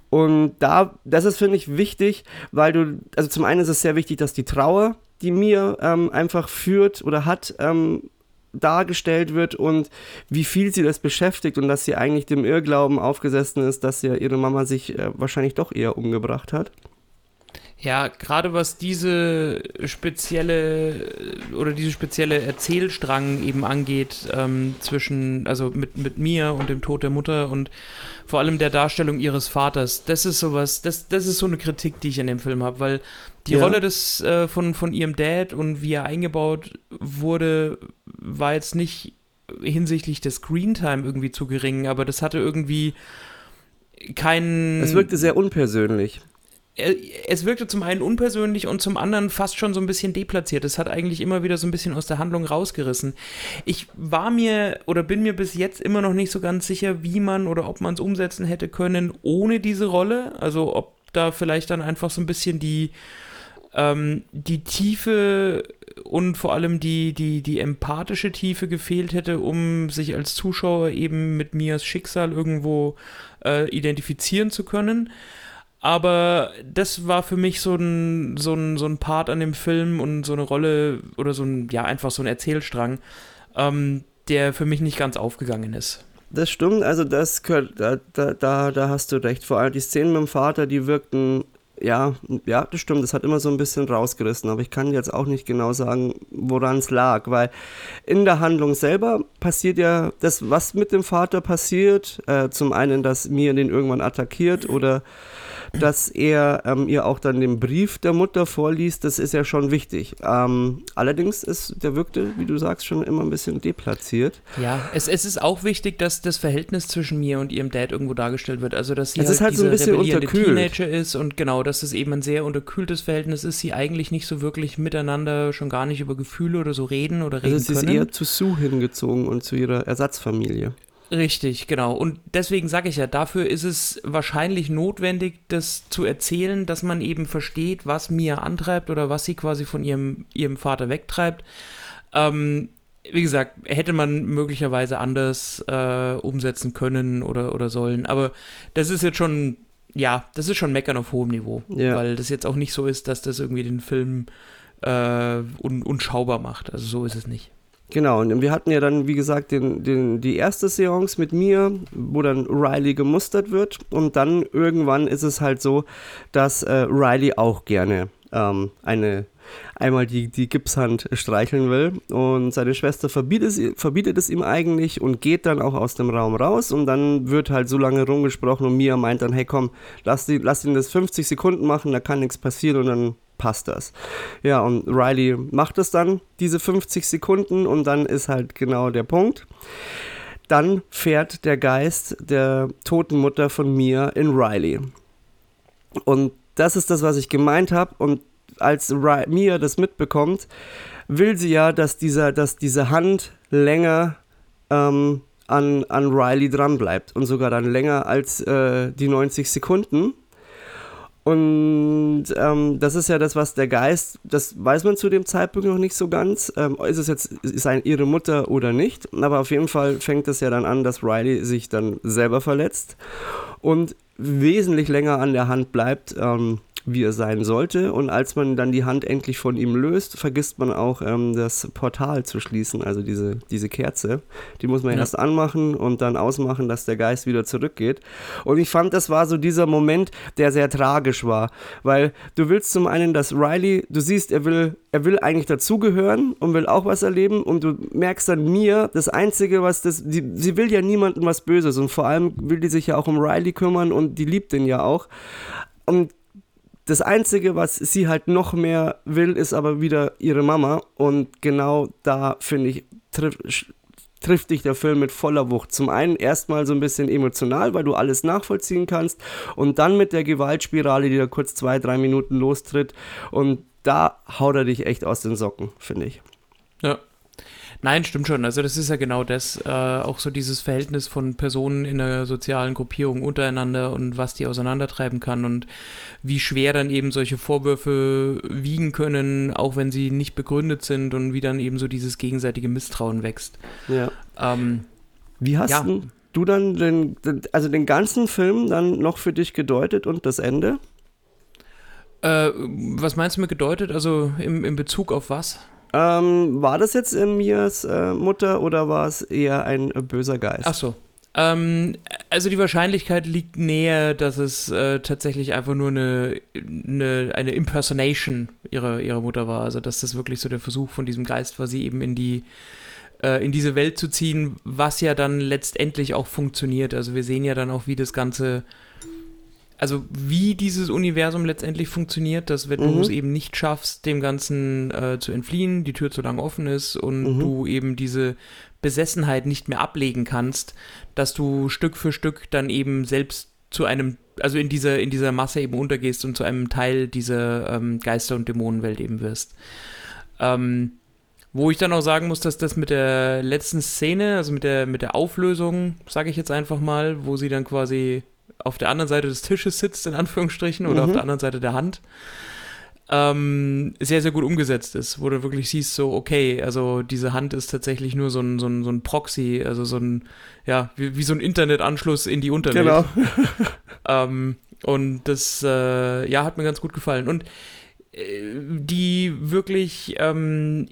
Und da, das ist, finde ich, wichtig, weil du, also zum einen ist es sehr wichtig, dass die Trauer, die mir ähm, einfach führt oder hat, ähm, dargestellt wird und wie viel sie das beschäftigt und dass sie eigentlich dem Irrglauben aufgesessen ist, dass ja ihre Mama sich äh, wahrscheinlich doch eher umgebracht hat. Ja, gerade was diese spezielle oder diese spezielle Erzählstrang eben angeht, ähm, zwischen, also mit, mit mir und dem Tod der Mutter und vor allem der Darstellung ihres Vaters, das ist sowas, das, das ist so eine Kritik, die ich an dem Film habe, weil die ja. Rolle des, äh, von, von ihrem Dad und wie er eingebaut wurde, war jetzt nicht hinsichtlich des Screentime irgendwie zu gering, aber das hatte irgendwie keinen. Es wirkte sehr unpersönlich es wirkte zum einen unpersönlich und zum anderen fast schon so ein bisschen deplatziert. Es hat eigentlich immer wieder so ein bisschen aus der Handlung rausgerissen. Ich war mir oder bin mir bis jetzt immer noch nicht so ganz sicher, wie man oder ob man es umsetzen hätte können ohne diese Rolle. Also ob da vielleicht dann einfach so ein bisschen die, ähm, die Tiefe und vor allem die, die, die empathische Tiefe gefehlt hätte, um sich als Zuschauer eben mit Mias Schicksal irgendwo äh, identifizieren zu können. Aber das war für mich so ein, so, ein, so ein Part an dem Film und so eine Rolle oder so ein, ja, einfach so ein Erzählstrang, ähm, der für mich nicht ganz aufgegangen ist. Das stimmt, also das da, da, da hast du recht. Vor allem die Szenen mit dem Vater, die wirkten, ja, ja, das stimmt, das hat immer so ein bisschen rausgerissen, aber ich kann jetzt auch nicht genau sagen, woran es lag, weil in der Handlung selber passiert ja das, was mit dem Vater passiert. Äh, zum einen, dass Mia den irgendwann attackiert oder dass er ähm, ihr auch dann den Brief der Mutter vorliest, das ist ja schon wichtig. Ähm, allerdings ist der wirkte, wie du sagst, schon immer ein bisschen deplatziert. Ja, es, es ist auch wichtig, dass das Verhältnis zwischen mir und ihrem Dad irgendwo dargestellt wird. Also, dass sie es halt, ist halt so ein bisschen unterkühlt. Teenager ist und genau, dass es eben ein sehr unterkühltes Verhältnis ist, sie eigentlich nicht so wirklich miteinander schon gar nicht über Gefühle oder so reden oder reden also sie können. Sie ist eher zu Sue hingezogen und zu ihrer Ersatzfamilie. Richtig, genau. Und deswegen sage ich ja, dafür ist es wahrscheinlich notwendig, das zu erzählen, dass man eben versteht, was Mia antreibt oder was sie quasi von ihrem, ihrem Vater wegtreibt. Ähm, wie gesagt, hätte man möglicherweise anders äh, umsetzen können oder, oder sollen. Aber das ist jetzt schon, ja, das ist schon Meckern auf hohem Niveau. Ja. Weil das jetzt auch nicht so ist, dass das irgendwie den Film äh, un unschaubar macht. Also so ist es nicht. Genau, und wir hatten ja dann, wie gesagt, den, den, die erste Seance mit mir, wo dann Riley gemustert wird. Und dann irgendwann ist es halt so, dass äh, Riley auch gerne ähm, eine einmal die, die Gipshand streicheln will. Und seine Schwester verbietet es, verbietet es ihm eigentlich und geht dann auch aus dem Raum raus. Und dann wird halt so lange rumgesprochen und Mia meint dann, hey komm, lass, die, lass ihn das 50 Sekunden machen, da kann nichts passieren und dann passt das. Ja, und Riley macht es dann, diese 50 Sekunden, und dann ist halt genau der Punkt. Dann fährt der Geist der toten Mutter von mir in Riley. Und das ist das, was ich gemeint habe. Und als Ry Mia das mitbekommt, will sie ja, dass, dieser, dass diese Hand länger ähm, an, an Riley dran bleibt. Und sogar dann länger als äh, die 90 Sekunden. Und ähm, das ist ja das, was der Geist, das weiß man zu dem Zeitpunkt noch nicht so ganz. Ähm, ist es jetzt ist ein, ihre Mutter oder nicht? Aber auf jeden Fall fängt es ja dann an, dass Riley sich dann selber verletzt. Und wesentlich länger an der Hand bleibt, ähm, wie er sein sollte. Und als man dann die Hand endlich von ihm löst, vergisst man auch ähm, das Portal zu schließen, also diese, diese Kerze. Die muss man ja. erst anmachen und dann ausmachen, dass der Geist wieder zurückgeht. Und ich fand, das war so dieser Moment, der sehr tragisch war, weil du willst zum einen, dass Riley, du siehst, er will, er will eigentlich dazugehören und will auch was erleben und du merkst dann mir, das Einzige, was das, die, sie will ja niemandem was Böses und vor allem will die sich ja auch um Riley kümmern und die liebt ihn ja auch. Und das Einzige, was sie halt noch mehr will, ist aber wieder ihre Mama. Und genau da, finde ich, trifft, trifft dich der Film mit voller Wucht. Zum einen erstmal so ein bisschen emotional, weil du alles nachvollziehen kannst. Und dann mit der Gewaltspirale, die da kurz zwei, drei Minuten lostritt. Und da haut er dich echt aus den Socken, finde ich. Nein, stimmt schon. Also das ist ja genau das, äh, auch so dieses Verhältnis von Personen in einer sozialen Gruppierung untereinander und was die auseinandertreiben kann und wie schwer dann eben solche Vorwürfe wiegen können, auch wenn sie nicht begründet sind und wie dann eben so dieses gegenseitige Misstrauen wächst. Ja. Ähm, wie hast ja. du dann den, also den ganzen Film dann noch für dich gedeutet und das Ende? Äh, was meinst du mit gedeutet? Also im, in Bezug auf was? Ähm, war das jetzt in Mias äh, Mutter oder war es eher ein äh, böser Geist? Ach so. Ähm, also die Wahrscheinlichkeit liegt näher, dass es äh, tatsächlich einfach nur eine, eine, eine Impersonation ihrer, ihrer Mutter war. Also dass das wirklich so der Versuch von diesem Geist war, sie eben in die äh, in diese Welt zu ziehen, was ja dann letztendlich auch funktioniert. Also wir sehen ja dann auch, wie das Ganze also wie dieses Universum letztendlich funktioniert, dass wenn mhm. du es eben nicht schaffst, dem Ganzen äh, zu entfliehen, die Tür zu lang offen ist und mhm. du eben diese Besessenheit nicht mehr ablegen kannst, dass du Stück für Stück dann eben selbst zu einem, also in dieser, in dieser Masse eben untergehst und zu einem Teil dieser ähm, Geister- und Dämonenwelt eben wirst. Ähm, wo ich dann auch sagen muss, dass das mit der letzten Szene, also mit der, mit der Auflösung, sage ich jetzt einfach mal, wo sie dann quasi auf der anderen Seite des Tisches sitzt, in Anführungsstrichen, oder mhm. auf der anderen Seite der Hand, ähm, sehr, sehr gut umgesetzt ist, wo du wirklich siehst, so, okay, also diese Hand ist tatsächlich nur so ein, so ein, so ein Proxy, also so ein, ja, wie, wie so ein Internetanschluss in die Unterwelt. Genau. *laughs* ähm, und das, äh, ja, hat mir ganz gut gefallen. Und äh, die wirklich ähm,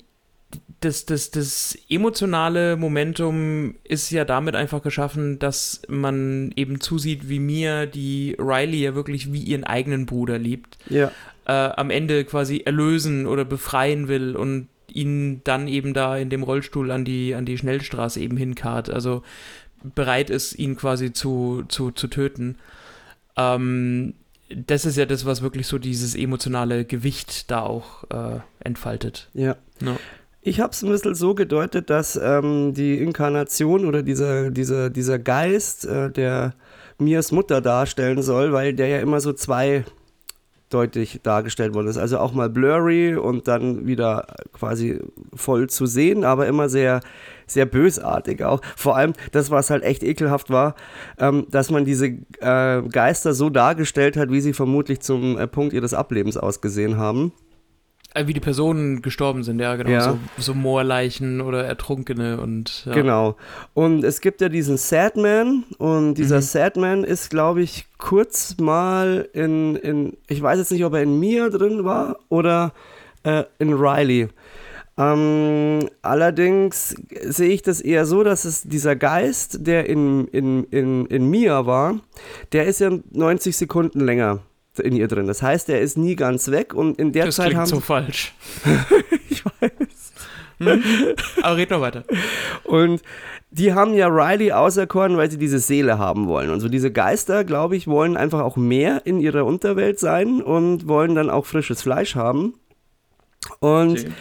das, das, das emotionale Momentum ist ja damit einfach geschaffen, dass man eben zusieht, wie mir die Riley ja wirklich wie ihren eigenen Bruder liebt. Ja. Äh, am Ende quasi erlösen oder befreien will und ihn dann eben da in dem Rollstuhl an die, an die Schnellstraße eben hinkarrt. Also bereit ist, ihn quasi zu, zu, zu töten. Ähm, das ist ja das, was wirklich so dieses emotionale Gewicht da auch äh, entfaltet. Ja. No. Ich habe es ein bisschen so gedeutet, dass ähm, die Inkarnation oder dieser, dieser, dieser Geist, äh, der Mias Mutter darstellen soll, weil der ja immer so zweideutig dargestellt worden ist. Also auch mal blurry und dann wieder quasi voll zu sehen, aber immer sehr, sehr bösartig auch. Vor allem das, was halt echt ekelhaft war, ähm, dass man diese äh, Geister so dargestellt hat, wie sie vermutlich zum äh, Punkt ihres Ablebens ausgesehen haben. Äh, wie die Personen gestorben sind, ja, genau. Ja. So, so Moorleichen oder Ertrunkene und. Ja. Genau. Und es gibt ja diesen Sadman und dieser mhm. Sadman ist, glaube ich, kurz mal in, in, ich weiß jetzt nicht, ob er in Mia drin war oder äh, in Riley. Ähm, allerdings sehe ich das eher so, dass es dieser Geist, der in, in, in, in Mia war, der ist ja 90 Sekunden länger in ihr drin. Das heißt, er ist nie ganz weg und in der das Zeit klingt haben so falsch. *laughs* ich weiß. Hm? Aber red noch weiter. Und die haben ja Riley auserkoren, weil sie diese Seele haben wollen. Und so diese Geister, glaube ich, wollen einfach auch mehr in ihrer Unterwelt sein und wollen dann auch frisches Fleisch haben. Und okay.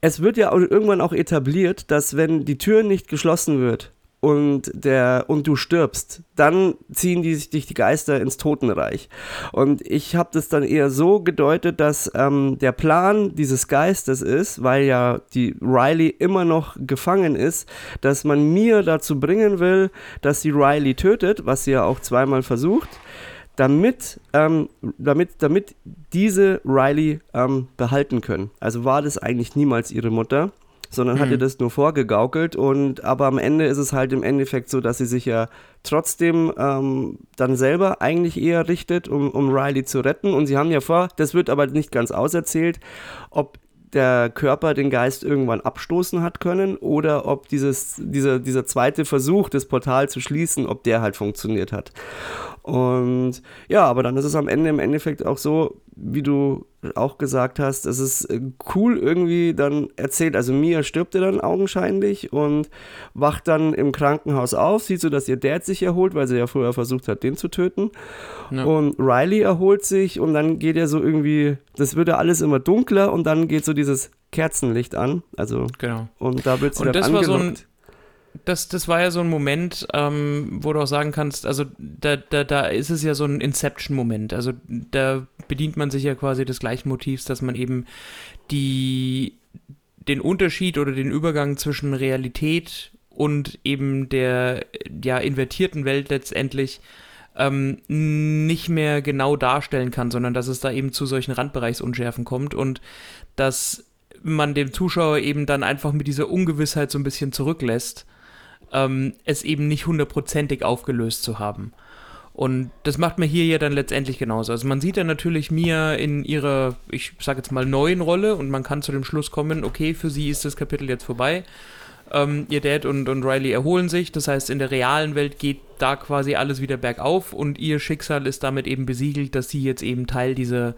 es wird ja irgendwann auch etabliert, dass wenn die Tür nicht geschlossen wird, und, der, und du stirbst, dann ziehen die, dich die Geister ins Totenreich. Und ich habe das dann eher so gedeutet, dass ähm, der Plan dieses Geistes ist, weil ja die Riley immer noch gefangen ist, dass man mir dazu bringen will, dass sie Riley tötet, was sie ja auch zweimal versucht, damit, ähm, damit, damit diese Riley ähm, behalten können. Also war das eigentlich niemals ihre Mutter sondern hat Mhm. ihr das nur vorgegaukelt und aber am Ende ist es halt im Endeffekt so, dass sie sich ja trotzdem ähm, dann selber eigentlich eher richtet, um, um Riley zu retten und sie haben ja vor, das wird aber nicht ganz auserzählt, ob der Körper den Geist irgendwann abstoßen hat können oder ob dieses, dieser, dieser zweite Versuch, das Portal zu schließen, ob der halt funktioniert hat. Und ja, aber dann ist es am Ende im Endeffekt auch so, wie du auch gesagt hast, es ist äh, cool irgendwie dann erzählt. Also Mia stirbt ja dann augenscheinlich und wacht dann im Krankenhaus auf, sieht so, dass ihr Dad sich erholt, weil sie ja vorher versucht hat, den zu töten. Ja. Und Riley erholt sich und dann geht ja so irgendwie, das wird ja alles immer dunkler und dann geht so dieses Kerzenlicht an. Also, Genau. und da wird sie Und dann das war so ein- angelockt. Das, das war ja so ein Moment, ähm, wo du auch sagen kannst, also da, da, da ist es ja so ein Inception-Moment. Also da bedient man sich ja quasi des gleichen Motivs, dass man eben die, den Unterschied oder den Übergang zwischen Realität und eben der ja, invertierten Welt letztendlich ähm, nicht mehr genau darstellen kann, sondern dass es da eben zu solchen Randbereichsunschärfen kommt und dass man dem Zuschauer eben dann einfach mit dieser Ungewissheit so ein bisschen zurücklässt, ähm, es eben nicht hundertprozentig aufgelöst zu haben. Und das macht man hier ja dann letztendlich genauso. Also man sieht dann natürlich Mia in ihrer, ich sag jetzt mal, neuen Rolle und man kann zu dem Schluss kommen, okay, für sie ist das Kapitel jetzt vorbei. Ähm, ihr Dad und, und Riley erholen sich, das heißt, in der realen Welt geht da quasi alles wieder bergauf und ihr Schicksal ist damit eben besiegelt, dass sie jetzt eben Teil dieser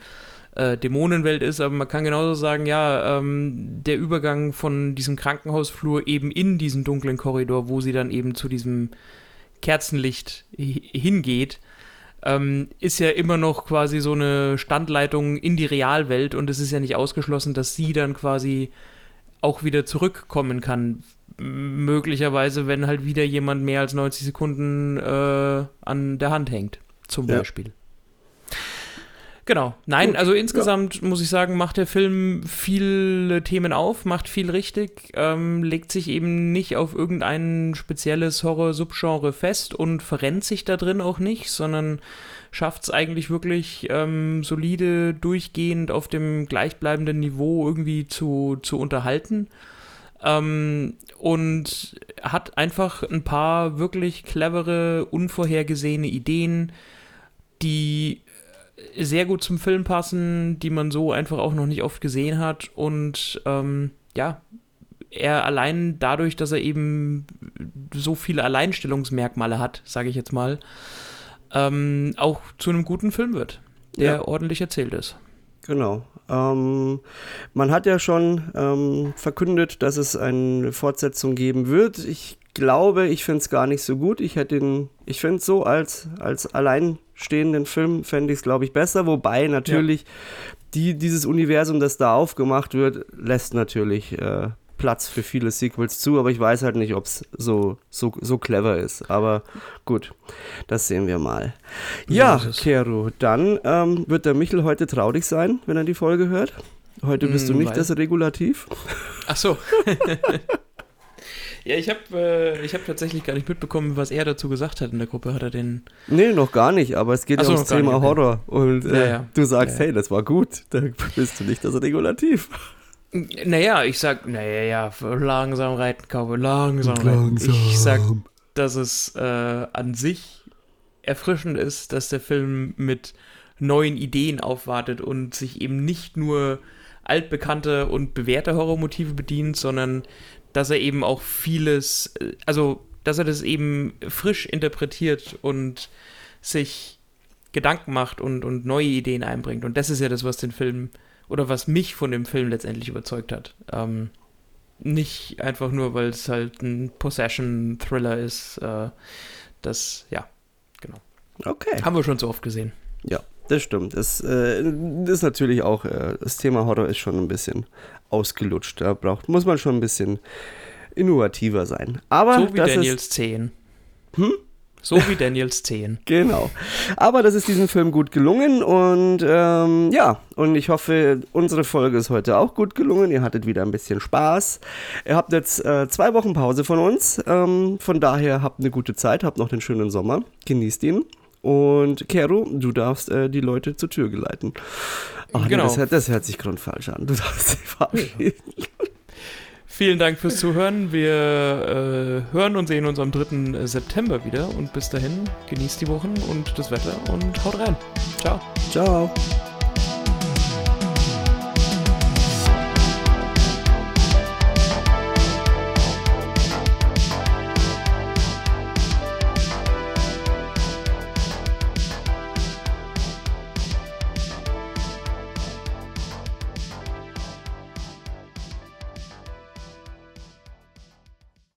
äh, Dämonenwelt ist, aber man kann genauso sagen, ja, ähm, der Übergang von diesem Krankenhausflur eben in diesen dunklen Korridor, wo sie dann eben zu diesem Kerzenlicht hi- hingeht, ähm, ist ja immer noch quasi so eine Standleitung in die Realwelt und es ist ja nicht ausgeschlossen, dass sie dann quasi auch wieder zurückkommen kann. Möglicherweise, wenn halt wieder jemand mehr als 90 Sekunden äh, an der Hand hängt, zum Ja. Beispiel. Genau. Nein, Gut, also insgesamt muss ich sagen, macht der Film viele Themen auf, macht viel richtig, ähm, legt sich eben nicht auf irgendein spezielles Horror-Subgenre fest und verrennt sich da drin auch nicht, sondern schafft es eigentlich wirklich ähm, solide, durchgehend auf dem gleichbleibenden Niveau irgendwie zu, zu unterhalten. Ähm, und hat einfach ein paar wirklich clevere, unvorhergesehene Ideen, die sehr gut zum Film passen, die man so einfach auch noch nicht oft gesehen hat. Und ähm, ja, er allein dadurch, dass er eben so viele Alleinstellungsmerkmale hat, sage ich jetzt mal, ähm, auch zu einem guten Film wird, der Ja. ordentlich erzählt ist. Genau. Ähm, man hat ja schon ähm, verkündet, dass es eine Fortsetzung geben wird. Ich glaube, ich finde es gar nicht so gut. Ich hätte ihn, ich finde es so als, als alleinstehenden Film, fände ich es, glaube ich, besser. Wobei natürlich die, dieses Universum, das da aufgemacht wird, lässt natürlich äh, Platz für viele Sequels zu. Aber ich weiß halt nicht, ob es so, so, so clever ist. Aber gut, das sehen wir mal. Ja, es. Kero, dann ähm, wird der Michel heute traurig sein, wenn er die Folge hört. Heute bist du Hm, nicht weil- das Regulativ. Ach so. *laughs* ja, ich habe äh, ich hab tatsächlich gar nicht mitbekommen, was er dazu gesagt hat in der Gruppe. Hat er den. Nee, noch gar nicht, aber es geht Ach ja so, ums Thema nicht. Horror. Und äh, Ja, ja. du sagst, hey, das war gut. Da bist du nicht das Regulativ. Naja, ich sag, naja, ja, langsam reiten, Cowboy, langsam reiten. Ich sag, dass es äh, an sich erfrischend ist, dass der Film mit neuen Ideen aufwartet und sich eben nicht nur altbekannte und bewährte Horrormotive bedient, sondern dass er eben auch vieles, äh, also dass er das eben frisch interpretiert und sich Gedanken macht und, und neue Ideen einbringt. Und das ist ja das, was den Film oder was mich von dem Film letztendlich überzeugt hat. Ähm, nicht einfach nur, weil es halt ein Possession-Thriller ist. Äh, das, ja, Okay. haben wir schon so oft gesehen. Ja, das stimmt. Das, äh, ist natürlich auch, äh, das Thema Horror ist schon ein bisschen ausgelutscht. Da braucht, muss man schon ein bisschen innovativer sein. Aber so wie das ist, Daniels 10. Hm? So wie Daniels 10. *laughs* Genau. Aber das ist diesem Film gut gelungen und ähm, ja, und ich hoffe, unsere Folge ist heute auch gut gelungen. Ihr hattet wieder ein bisschen Spaß. Ihr habt jetzt äh, zwei Wochen Pause von uns. Ähm, von daher habt eine gute Zeit, habt noch den schönen Sommer. Genießt ihn. Und Kero, du darfst äh, die Leute zur Tür geleiten. Ach, nee, Genau. das, hört- das hört sich grundfalsch an. Du darfst sie verabschieden. *laughs* vielen Dank fürs Zuhören. Wir äh, hören und sehen uns am 3. September wieder. Und bis dahin, genießt die Wochen und das Wetter und haut rein. Ciao. Ciao.